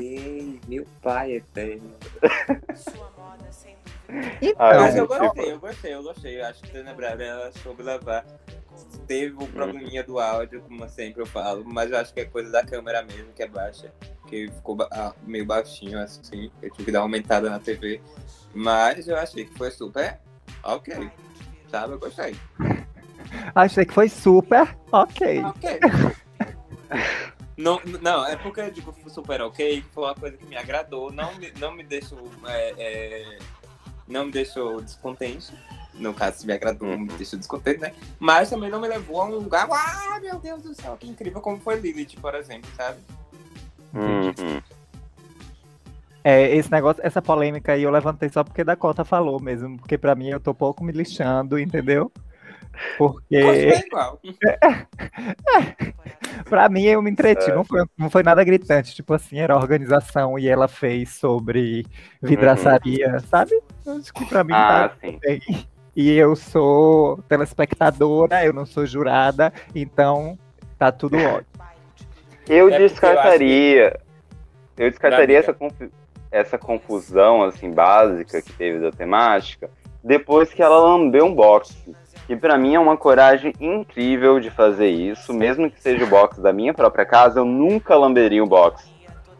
Ei, meu pai eterno. Então, Mas eu tipo- gostei, eu gostei, eu gostei. Eu acho que Dana Brava ela soube levar. Teve o probleminha do áudio, como sempre eu falo, mas eu acho que é coisa da câmera mesmo, que é baixa. Que ficou ba- ah, meio baixinho assim. Eu tive que dar uma aumentada na TV. Mas eu achei que foi super ok. Sabe? Eu gostei. achei que foi super ok. Ok. Não, não, é porque eu digo super ok, foi uma coisa que me agradou, não me, não me deixou. é, é, não me deixou descontente. No caso, se me agradou, não me deixou descontente, né? Mas também não me levou a um lugar. Ah, meu Deus do céu, que incrível como foi Lilith, por exemplo, sabe? Uhum. É, esse negócio, essa polêmica aí eu levantei só porque Dakota falou mesmo. Porque pra mim eu tô pouco me lixando, entendeu? Porque Gostei igual. pra mim eu me entreti, É. não, foi, não foi nada gritante. Tipo assim, era a organização e ela fez sobre vidraçaria, sabe? Eu Acho que pra mim Uhum. Ah, tá sim. bem. E eu sou telespectadora, eu não sou jurada, então tá tudo ótimo. Eu É porque eu descartaria. Eu descartaria essa, confu- essa confusão assim básica que teve da temática depois que ela lambeu um box. E pra mim é uma coragem incrível de fazer isso, mesmo que seja o box da minha própria casa, eu nunca lamberia o box.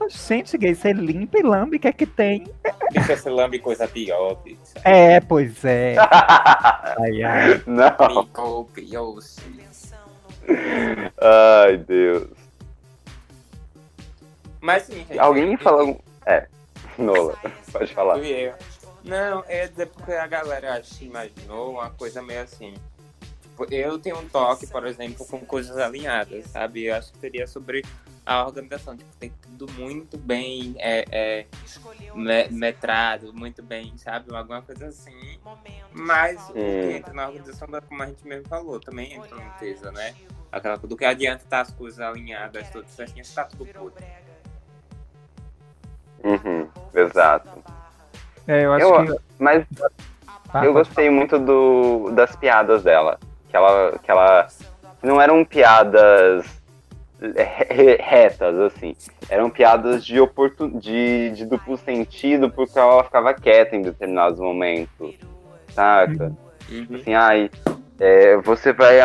Gente, gay, você limpa e lambe, o que é que tem? Deixa esse lambe coisa pior. É, pois é. Ai, ai. Não. Me. Ai, Deus. Mas sim, gente. Alguém eu- fala. um- É, Nola, pode falar. Não, é porque a galera acho imaginou uma coisa meio assim. Tipo, eu tenho um toque, por exemplo, com coisas alinhadas, sabe? Eu acho que seria sobre a organização. Tipo, tem tudo muito bem é, é, me- metrado, muito bem, sabe? Alguma coisa assim. Mas o que Hum. entra na organização, como a gente mesmo falou, também entra no peso, né? Aquela coisa do que adianta estar as coisas alinhadas, tudo certinho, se tá tudo podre. Uhum, exato. É, eu acho Eu- que. Mas Ah, eu gostei muito do, das piadas dela. Que ela, que ela. Não eram piadas re- retas, assim. Eram piadas de, oportun, de, de duplo sentido, porque ela ficava quieta em determinados momentos. Saca? Uhum. Assim, ai, é, você vai.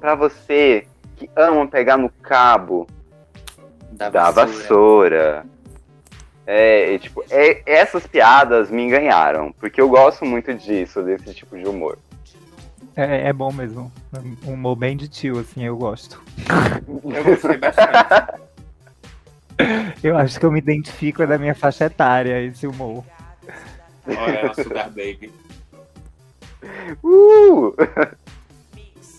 Pra você que ama pegar no cabo Da, da vassoura. É, e, tipo, é- essas piadas me ganharam, porque eu gosto muito disso, desse tipo de humor. É, é bom mesmo. Um humor bem de tio, assim, eu gosto. Eu gostei bastante. Eu acho que eu me identifico é da minha faixa etária, esse humor. Olha, ela Sugar Baby. Uh!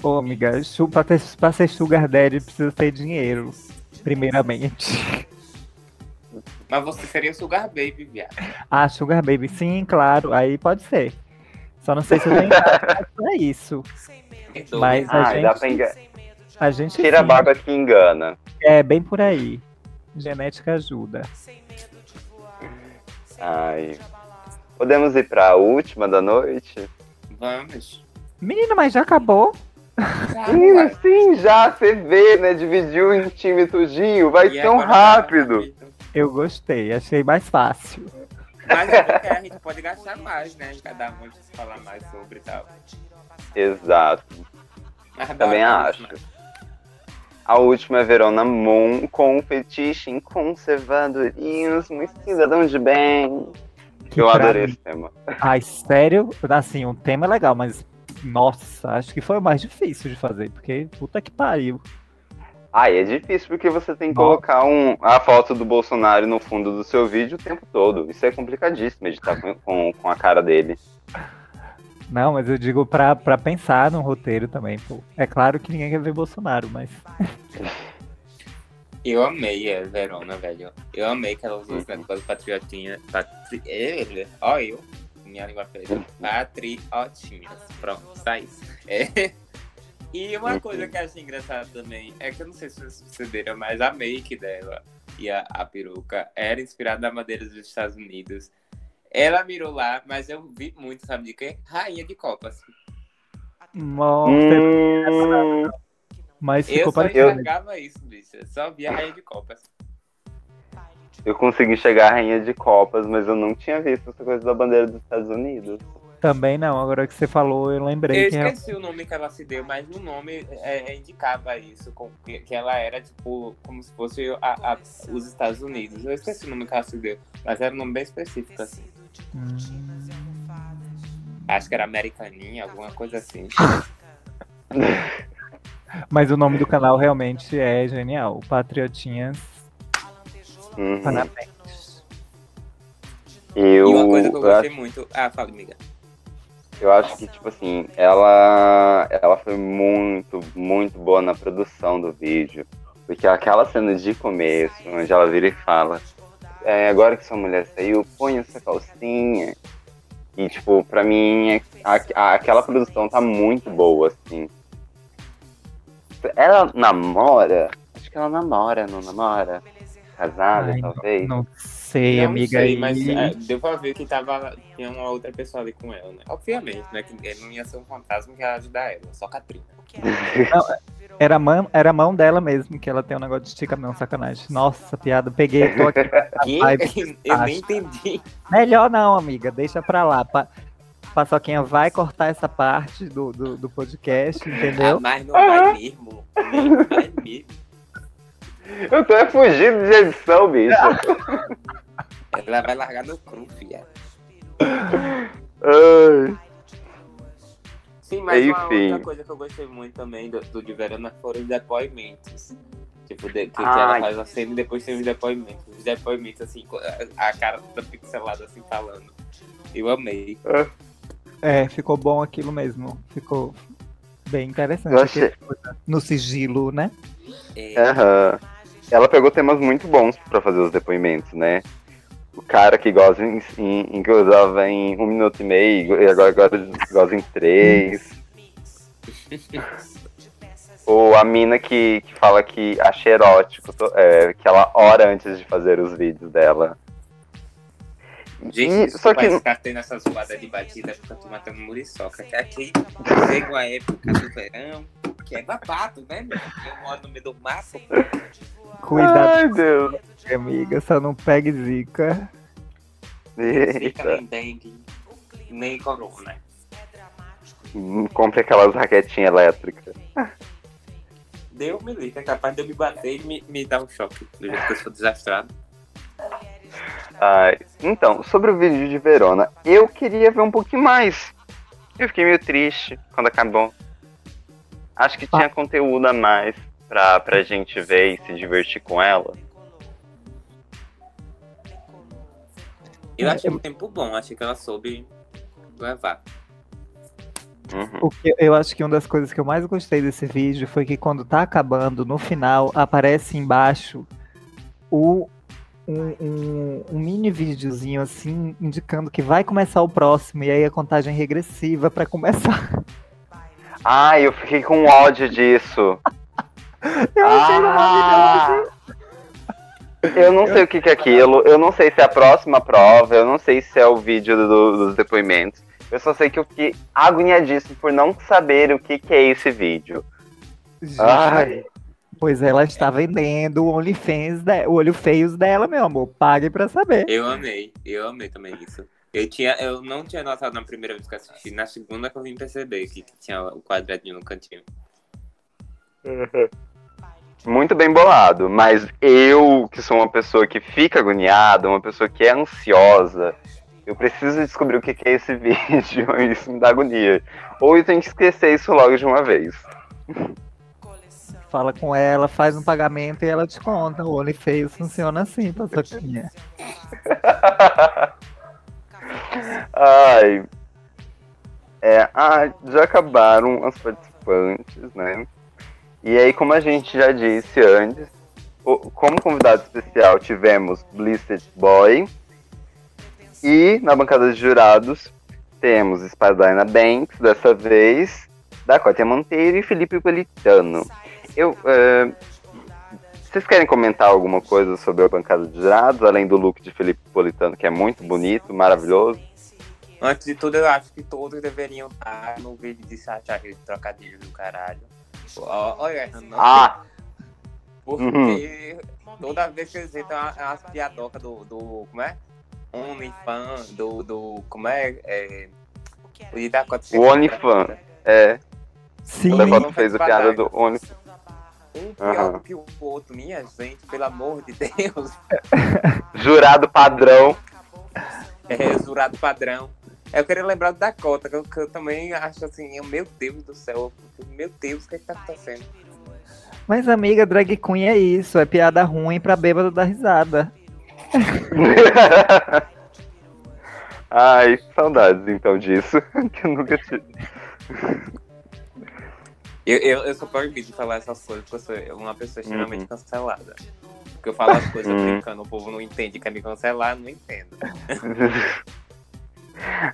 Ô, amiga, pra, ter, pra ser sugar daddy precisa ter dinheiro, primeiramente. Mas você seria Sugar Baby, viado. Ah, sugar baby, sim, claro, aí pode ser. Só não sei se eu tenho pra isso. Mas a Ai, dá gente, pra enganar. a gente Tira a barba que engana. é bem por aí. Genética ajuda. Ai. Podemos ir pra última da noite? Vamos. Menina, mas já acabou? Menina, sim, já, você vê, né? Dividiu em time tudinho, vai E tão agora rápido. Eu gostei, achei mais fácil. Mas é porque a gente pode gastar mais, né? Cada um de falar mais sobre e tal. Exato, Mas também acho. última. A última é Verona Moon com um fetiche em conservadorismo e cidadão de bem. Que Eu adorei mim- esse tema. Ai, sério? Assim, um tema é legal, mas nossa, acho que foi o mais difícil de fazer, porque puta que pariu. Ai, é difícil porque você tem que colocar um, a foto do Bolsonaro no fundo do seu vídeo o tempo todo. Isso é complicadíssimo, editar com, com, com a cara dele. Não, mas eu digo pra, pra pensar no roteiro também, pô. É claro que ninguém quer ver Bolsonaro, mas. Eu amei a Verona, velho. Eu amei que ela usou esse Uhum. negócio patriotinha. Patri... Ele, ó eu. Minha língua preta. Patriotinhas. Pronto, isso. É. E uma Uhum. coisa que eu achei engraçada também é que eu não sei se vocês perceberam, mas a make dela e a, a peruca era inspirada na madeira dos Estados Unidos. Ela mirou lá, mas eu vi muito, sabe de quê? Rainha de Copas. Nossa, Hum, mas Eu ficou só parecido. enxergava isso, bicho. Eu só via Rainha de Copas. eu consegui enxergar a rainha de copas, mas eu não tinha visto essa coisa da bandeira dos Estados Unidos. Também não, agora que você falou, eu lembrei Eu que esqueci o nome que ela se deu, mas no nome é, é, indicava isso, com- que, que ela era, tipo, como se fosse a- a- os Estados Unidos. Eu esqueci o nome que ela se deu, mas era um nome bem específico, assim. Hum, Acho que era Americaninha, alguma coisa assim. Mas o nome do canal realmente é genial. Patriotinhas, Uhum. parabéns. Eu, E uma coisa que eu gostei muito. Ah, fala, amiga. Eu acho que, tipo assim, ela, ela foi muito, muito boa na produção do vídeo. Porque aquela cena de começo, onde ela vira e fala, "É, agora que sua mulher saiu, põe essa calcinha. E, tipo, pra mim, é- a- a- aquela produção tá muito boa, assim. Ela namora? Acho que ela namora, não namora? Casada, Ai, talvez? Não sei, Não amiga. sei, e- mas é, deu pra ver que tava, tinha uma outra pessoa ali com ela, né? Obviamente, né? Que ele não ia ser um fantasma que ia ajudar ela, só Catrina. Era a, mão, era a mão dela mesmo, que ela tem um negócio de estica não, sacanagem. Nossa, piada, peguei, tô aqui. Que? Ai, Eu nem entendi. Melhor não, amiga, deixa pra lá. Pa... Paçoquinha vai cortar essa parte do, do, do podcast, Ah, entendeu? mas não vai mesmo. Nem vai mesmo. Eu tô é fugindo de edição, bicho. Ela vai largar no cru. Ai. Sim, mas uma Enfim. outra coisa que eu gostei muito também do, do de Verona foram os depoimentos. Tipo, de, que, Ai. ela faz a cena e depois tem os depoimentos. Os depoimentos, assim, a, a cara toda pixelada, assim, falando. Eu amei. É, ficou bom aquilo mesmo. Ficou bem interessante. Achei- No sigilo, né? É, Aham. Ela pegou temas muito bons pra fazer os depoimentos, né? O cara que goza em, em, em que usava em um minuto e meio, e agora, agora goza em três. Ou a mina que, que fala que acha erótico, é, que ela ora antes de fazer os vídeos dela. Gente, E- só que tem nessas zoadas de batida porque eu tô matando muriçoca. Que aqui chega a época do verão, que é babado, né? meu? Eu moro no meio do mato. Cuidado, Ai, Deus. amiga, só não pegue zica. Eita. nem dengue, nem corona. Compre aquelas raquetinhas elétricas. Deu me livre, é capaz de eu me bater e me, me dar um choque. Do jeito que eu sou desastrado. Ai, então, sobre o vídeo de Verona, eu queria ver um pouquinho mais. Eu fiquei meio triste quando acabou. Acho que tinha conteúdo a mais pra, pra gente ver e se divertir com ela. Eu achei um tempo bom, achei que ela soube levar. Uhum. O que eu acho que uma das coisas que eu mais gostei desse vídeo foi que quando tá acabando, no final, aparece embaixo o, um, um- um mini videozinho assim, indicando que vai começar o próximo, e aí a contagem regressiva pra começar. Ai, eu fiquei com ódio disso. Eu achei Ah! maravilhoso. Eu não sei o que, que é aquilo, eu não sei se é a próxima prova, eu não sei se é o vídeo do- dos depoimentos. Eu só sei que eu fiquei agoniadíssimo por não saber o que, que é esse vídeo. Ai, Pois ela está vendendo o OnlyFans, de- o olho feios dela, meu amor. Pague pra saber. Eu amei, eu amei também isso. Eu, tinha, eu não tinha notado na primeira vez que assisti, na segunda que eu vim perceber que, que tinha o quadradinho no cantinho. muito bem bolado, mas eu, que sou uma pessoa que fica agoniada, uma pessoa que é ansiosa, eu preciso descobrir o que, que é esse vídeo, e isso me dá agonia. Ou eu tenho que esquecer isso logo de uma vez. Fala com ela, faz um pagamento e ela te conta. O OnlyFans funciona assim, paçoquinha. Ai. É, ah, já acabaram as participantes, né? E aí, como a gente já disse antes, o- como convidado especial tivemos Blizzard Boy. E na bancada de jurados temos Spadina Banks, dessa vez, Dakota Monteiro e Felipe Politano. Eu, é, vocês querem comentar alguma coisa sobre a bancada de jurados, além do look de Felipe Politano, que é muito bonito, maravilhoso? Antes de tudo, eu acho que todos deveriam estar no vídeo de Sacha Reis, trocadilho do caralho. Olha, não. Ah, Porque toda vez que eles entram, é umas piadocas do, do. Como é? OnlyFans, do. do como é? é o de O OnlyFans. é. Sim, O Levoto fez a piada do OnlyFans. Um pior do que o outro, minha gente, pelo amor de Deus. Jurado padrão. É, jurado padrão. Eu queria lembrar do Dakota, que eu, que eu também acho assim, meu Deus do céu, meu Deus, o que, é que tá acontecendo? mas amiga, drag queen é isso, é piada ruim pra bêbado dar risada. Ai, saudades então disso. que eu nunca tive. Eu, eu, eu sou proibido de falar essas coisas, porque eu sou uma pessoa extremamente Uhum. cancelada. Porque eu falo as coisas Uhum. brincando, o povo não entende, quer me cancelar, não entendo.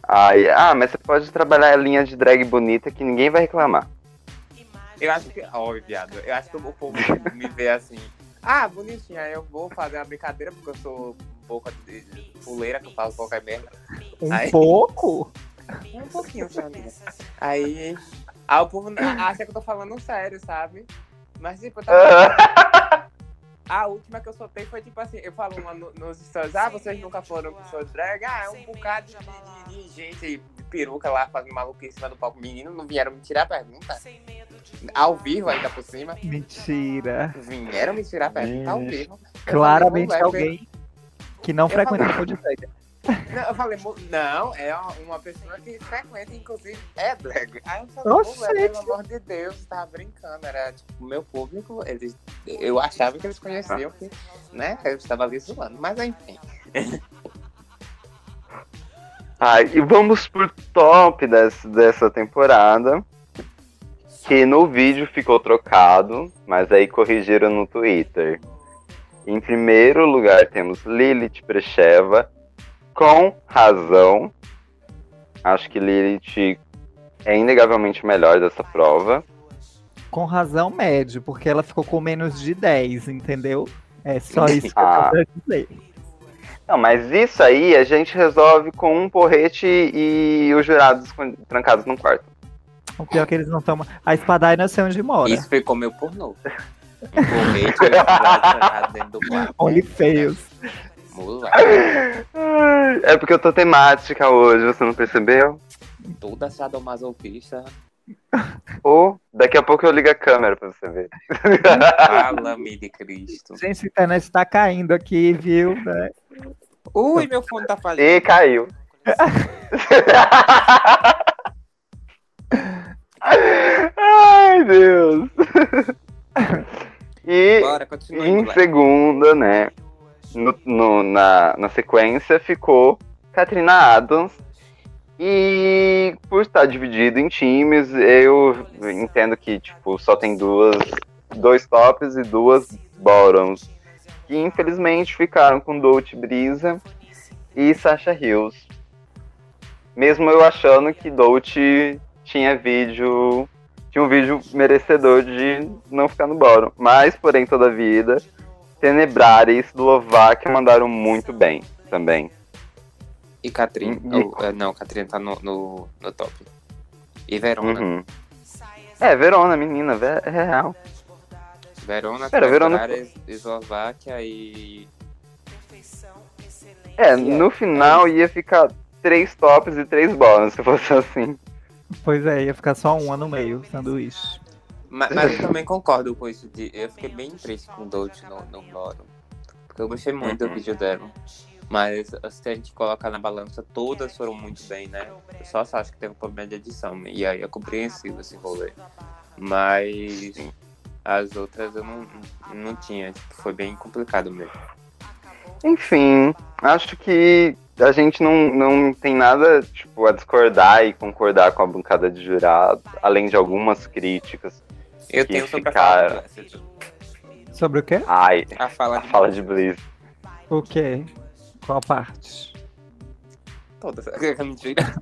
Ai, ah, mas você pode trabalhar a linha de drag bonita que ninguém vai reclamar. Eu acho que, ó, viado, eu acho que o povo me vê assim, ah, bonitinha, eu vou fazer uma brincadeira porque eu sou boca de de fuleira, que eu falo qualquer merda. Um Ai. pouco? Um pouquinho, amiga. Aí, aí o povo acha que eu tô falando sério, sabe? Mas, tipo, eu tava... A última que eu soltei foi tipo assim, eu falo uma no- nos stories, ah, vocês nunca foram com show de drag? Ah, é um bocado de, de- de gente de peruca lá fazendo maluquice em cima do palco. Menino, não vieram me tirar a pergunta? Ao vivo ainda por cima. Mentira. Vieram me tirar a pergunta ao vivo. Eu Claramente falei, "Mulher, alguém que não Eu frequenta de drag. Não, eu falei, "Mo- não, é uma- pessoa que frequenta, inclusive, é drag. Aí eu falei, Oxente. "Mulher, pelo amor de Deus, tava brincando. Era tipo, meu público, eles, eu achava que eles conheciam, que, né? Eu estava ali zoando. Mas enfim. Ai, e vamos pro top dessa, dessa temporada. Que no vídeo ficou trocado, mas aí corrigiram no Twitter. Em primeiro lugar temos Lilith Precheva, com razão. Acho que Lilith é inegavelmente melhor dessa prova. Com razão médio, porque ela ficou com menos de 10, entendeu? É só isso que Ah. eu quero dizer. Não, mas isso aí a gente resolve com um porrete e os jurados trancados num quarto. O pior é que eles não tomam. A espadai não sei onde mora. Isso ficou meu pornô. Um porrete, eu ia trancado dentro do quarto. Only fails. Moleque, É porque eu tô temática hoje, você não percebeu? toda sadomasoquista. Ou daqui a pouco eu ligo a câmera pra você ver. Fala-me de Cristo. Gente, a internet tá caindo aqui, viu? né? Ui, meu fone tá falhando. E caiu. Ai, Deus. E Bora, continua. em segunda, né? No- no- na, na sequência ficou Katrina Adams. E por estar dividido em times, eu entendo que tipo, só tem duas, dois tops e duas bottoms. Que infelizmente ficaram com Dolce Brisa e Sasha Hills. Mesmo eu achando que Dolce tinha vídeo. Tinha um vídeo merecedor de não ficar no bottom. Mas, porém, toda a vida, Tenebrari e Eslováquia mandaram muito bem também. E Catrina. Hum, Oh, é, não, Catrina tá no, no, no top. E Verona. Uhum. É, Verona, menina, ve- é real. Verona, Pera, Verona- Eslováquia e. É, no final ia ficar três tops e três bottoms, se fosse assim. Pois é, ia ficar só uma no meio, sanduíche. Ma- Mas, eu também concordo com isso. De, eu fiquei bem triste com o Dolce no, no bottom. Porque eu gostei muito Uhum. do vídeo dela. Mas se a gente colocar na balança, todas foram muito bem, né? Eu só acho que teve um problema de edição. E aí é compreensível esse rolê. Mas as outras eu não, não tinha. Tipo, foi bem complicado mesmo. Enfim, acho que a gente não, não tem nada tipo, a discordar e concordar com a bancada de jurado, além de algumas críticas. Eu tenho sobre a ficaram- fala de Blessed. Sobre o quê? Ai, A fala a de fala de. O quê? Qual parte? todas. Mentira.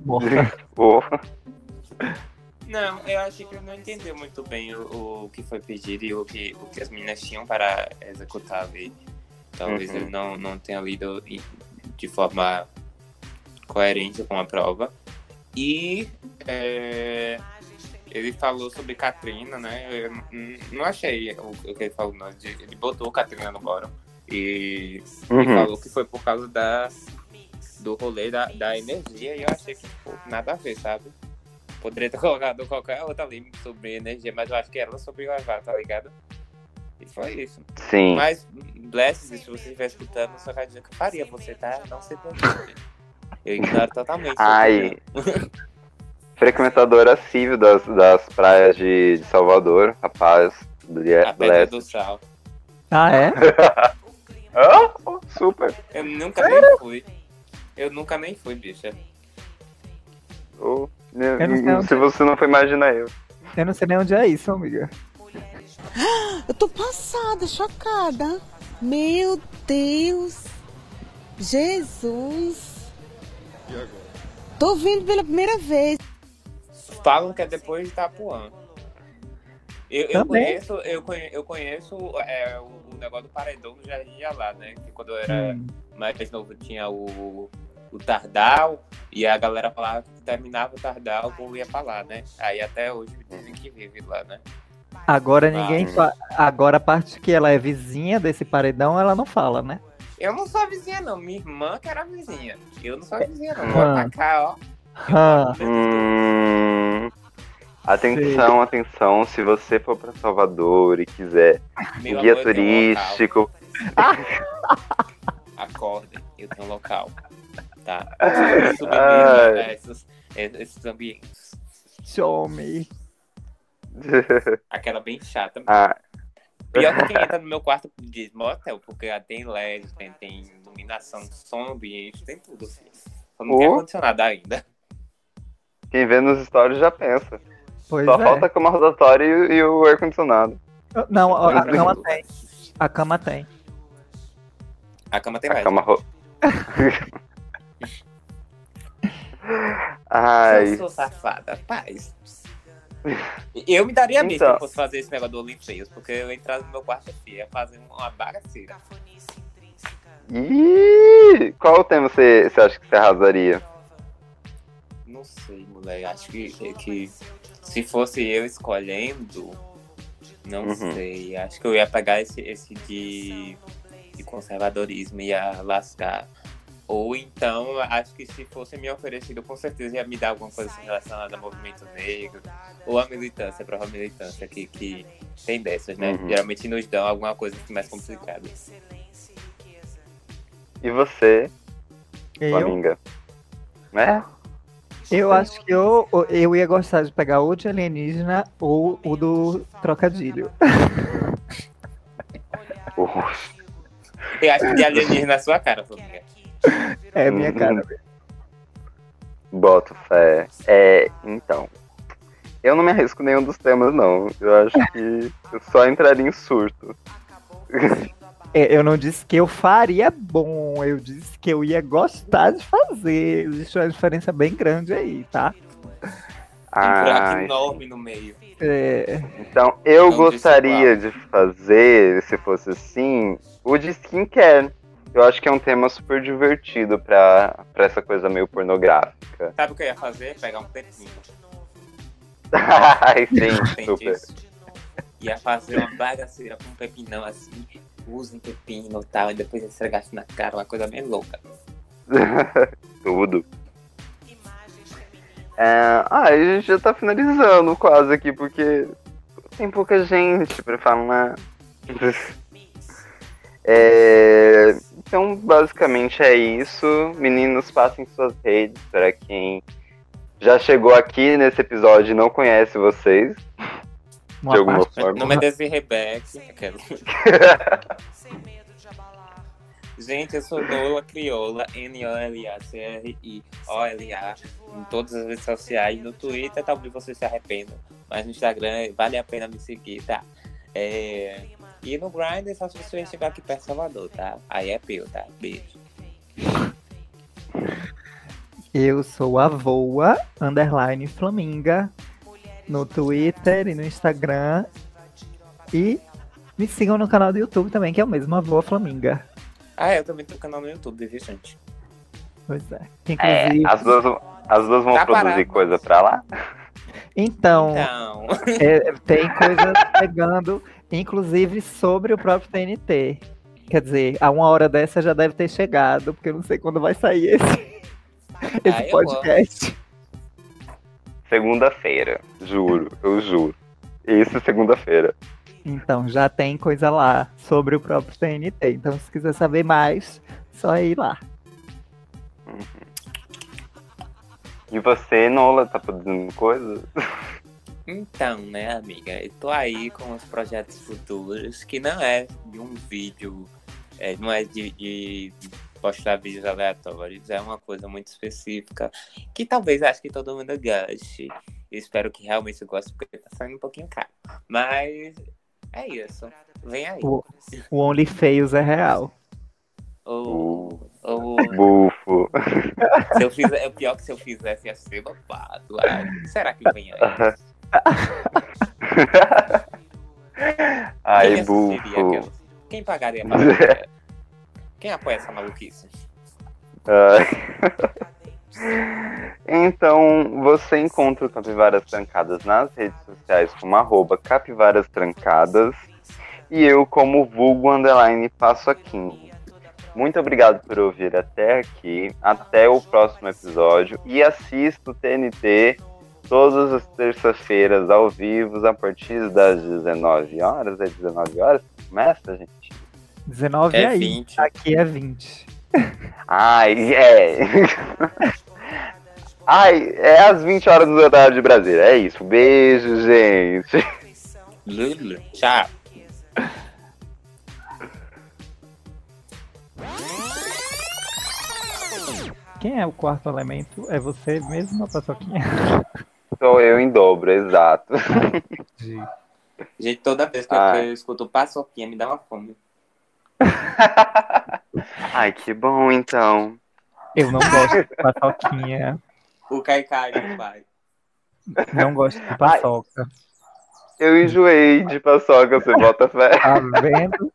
Não, eu achei que ele não entendeu muito bem o, o que foi pedido e o que, o que as meninas tinham para executar ali. Talvez Uhum. ele não, não tenha lido de forma coerente com a prova. E é, ele falou sobre Katrina, né? Eu não achei o, o que ele falou, não. Ele botou Katrina no bórum e, Uhum. falou que foi por causa da, do rolê da, da energia e eu achei que pô, nada a ver, sabe? Poderia ter colocado qualquer outra ali sobre energia, mas eu acho que ela sobre levar, tá ligado? E foi isso. Sim. Mas, Blessed, se você estiver escutando, só vai dizer que eu faria você, tá? Não sei por quê. Eu ignoro totalmente. Ai. opinião. Frequentador assíduo das, das praias de, de Salvador, rapaz. A Pedra do Sal. Ah, é? Ah, super. Eu nunca nem fui. Eu nunca nem fui, bicha. Oh, Eu não sei onde- se você não foi, imagina eu. Eu não sei nem onde é isso, amiga. Eu tô passada, chocada. Meu Deus. Jesus. Tô vindo pela primeira vez. Falam que é depois de Itapuã. Eu, eu conheço, eu conheço, eu conheço é, o, negócio do paredão do Jardim de lá, né? Que quando eu era Hum. mais novo tinha o, o Tardal e a galera falava que terminava o Tardal, o povo ia pra lá, né? Aí até hoje dizem que vive lá, né? Agora ninguém. Ah. fa- Agora a parte que ela é vizinha desse paredão, ela não fala, né? Eu não sou vizinha, não. Minha irmã que era vizinha. Eu não sou a vizinha, não. Vou Ah. atacar, ó. Ah, Hum, atenção, atenção. Se você for pra Salvador e quiser Meu um guia amor, tenho um turístico, Acordem, eu tenho um local. Tá? Ai. Subir esses, esses ambientes. show me. Aquela bem chata. ah, Pior que quem entra no meu quarto diz motel, porque tem LED, tem, tem iluminação, som ambiente, tem tudo. Assim. Só não tem Oh. ar-condicionado ainda. Quem vê nos stories já pensa. Pois Só é. falta a cama rotatória e, e o ar-condicionado. Não, a, a cama tem. A cama tem. A cama tem A LED. cama ro... Eu Ai, sou safada, paz. Eu me daria bem se Então. eu fosse fazer esse negócio do Olimpíadas, porque eu entrar no meu quarto aqui ia fazer uma bagaceira. Ih, qual tema você, você acha que você arrasaria? Não sei, moleque. Acho que, que se fosse eu escolhendo, não Uhum. sei. Acho que eu ia pegar esse, esse de, de conservadorismo e ia lascar. Ou então, acho que se fosse me oferecido, com certeza ia me dar alguma coisa assim relacionada ao movimento negro. Ou a militância, a prova militância, que, que tem dessas, né? Uhum. Geralmente nos dão alguma coisa assim mais complicada. E você, Flaminga? Né? Eu acho que eu, eu ia gostar de pegar ou de alienígena ou o do trocadilho. Eu acho que de alienígena na sua cara, Flamengo. É minha Uhum. cara. Boto fé. É, então. Eu não me arrisco nenhum dos temas, não. Eu acho que eu só entraria em surto. É, eu não disse que eu faria bom, eu disse que eu ia gostar de fazer. Existe uma diferença bem grande aí, tá? Tem um buraco Ah, enorme no meio. É, então eu Não gostaria de fazer, se fosse assim, o de skincare. Eu acho que é um tema super divertido pra, pra essa coisa meio pornográfica. Sabe o que eu ia fazer? Pegar um pepino. Ai, sim, super. Ia fazer uma bagaceira com um pepinão assim. Usa um pepino e tal. E depois esfregasse na cara. Uma coisa bem louca. Tudo. É, ah, a gente já tá finalizando quase aqui, porque tem pouca gente pra falar. É, então, basicamente é isso. Meninos, passem suas redes para quem já chegou aqui nesse episódio e não conhece vocês, uma de alguma parte- Meu forma. nome é Desi Rebeck. Aquela. Gente, eu sou Nola Crioula, N-O-L-A-C-R-I-O-L-A, em todas as redes sociais. No Twitter, talvez vocês se arrependam, mas no Instagram vale a pena me seguir, tá? É... E no Grindr, só se você chegar aqui perto de Salvador, tá? Aí é pio, tá? Beijo. Eu sou a Voa, underline Flaminga. No Twitter e no Instagram. E me sigam no canal do YouTube também, que é o mesmo, Avô Flaminga. Ah, eu também tenho canal no YouTube, viu, gente? Pois é. É, Inclusive, as duas, as duas vão Tá produzir parado. coisa pra lá? então, Então, é, tem coisa chegando, inclusive sobre o próprio TNT. Quer dizer, a uma hora dessa já deve ter chegado, porque eu não sei quando vai sair esse, esse Ah, podcast. Segunda-feira, juro, eu juro. Isso é segunda-feira. Então, já tem coisa lá sobre o próprio TNT. Então, se quiser saber mais, só ir lá. E você, Nola, tá produzindo coisa? então, né, amiga? Eu tô aí com os projetos futuros, que não é de um vídeo, é, não é de, de postar vídeos aleatórios, é uma coisa muito específica, que talvez acho que todo mundo goste. Eu espero que realmente goste, porque tá saindo um pouquinho caro. Mas é isso. Vem aí. O- O Only Feios é real. Ou, ou Bufo. se eu fizer, é pior que se eu fizesse ia ser babado. Ai, será que vem aí? Ai, Quem bufo. Quem pagaria pra? Quem apoia essa maluquice? Ai. Então, você encontra o Capivaras Trancadas nas redes sociais como arroba Capivaras Trancadas e eu como vulgo underline Passoquinho. Muito obrigado por ouvir até aqui. Até o próximo episódio. E assista o TNT todas as terças-feiras ao vivo, a partir das 19 horas. É 19 horas começa, gente? 19 É aí. 20. Aqui é 20. Ai, é. Ai, é às 20 horas do horário de Brasília. É isso. Beijo, gente. Lulu. Tchau. Quem é o quarto elemento? É você mesmo, Paçoquinha? Sou eu em dobro, exato. Gente, toda vez que eu, Ai. que eu escuto paçoquinha, me dá uma fome. Ai, que bom, então. Eu não gosto de paçoquinha. O Caicai, meu pai. Não gosto de paçoca. Eu enjoei de paçoca, você bota fé. Tá vendo?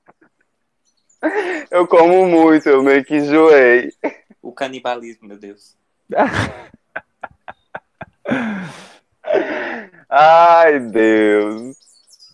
Eu como muito, eu meio que enjoei. O canibalismo, meu Deus. Ai, Deus.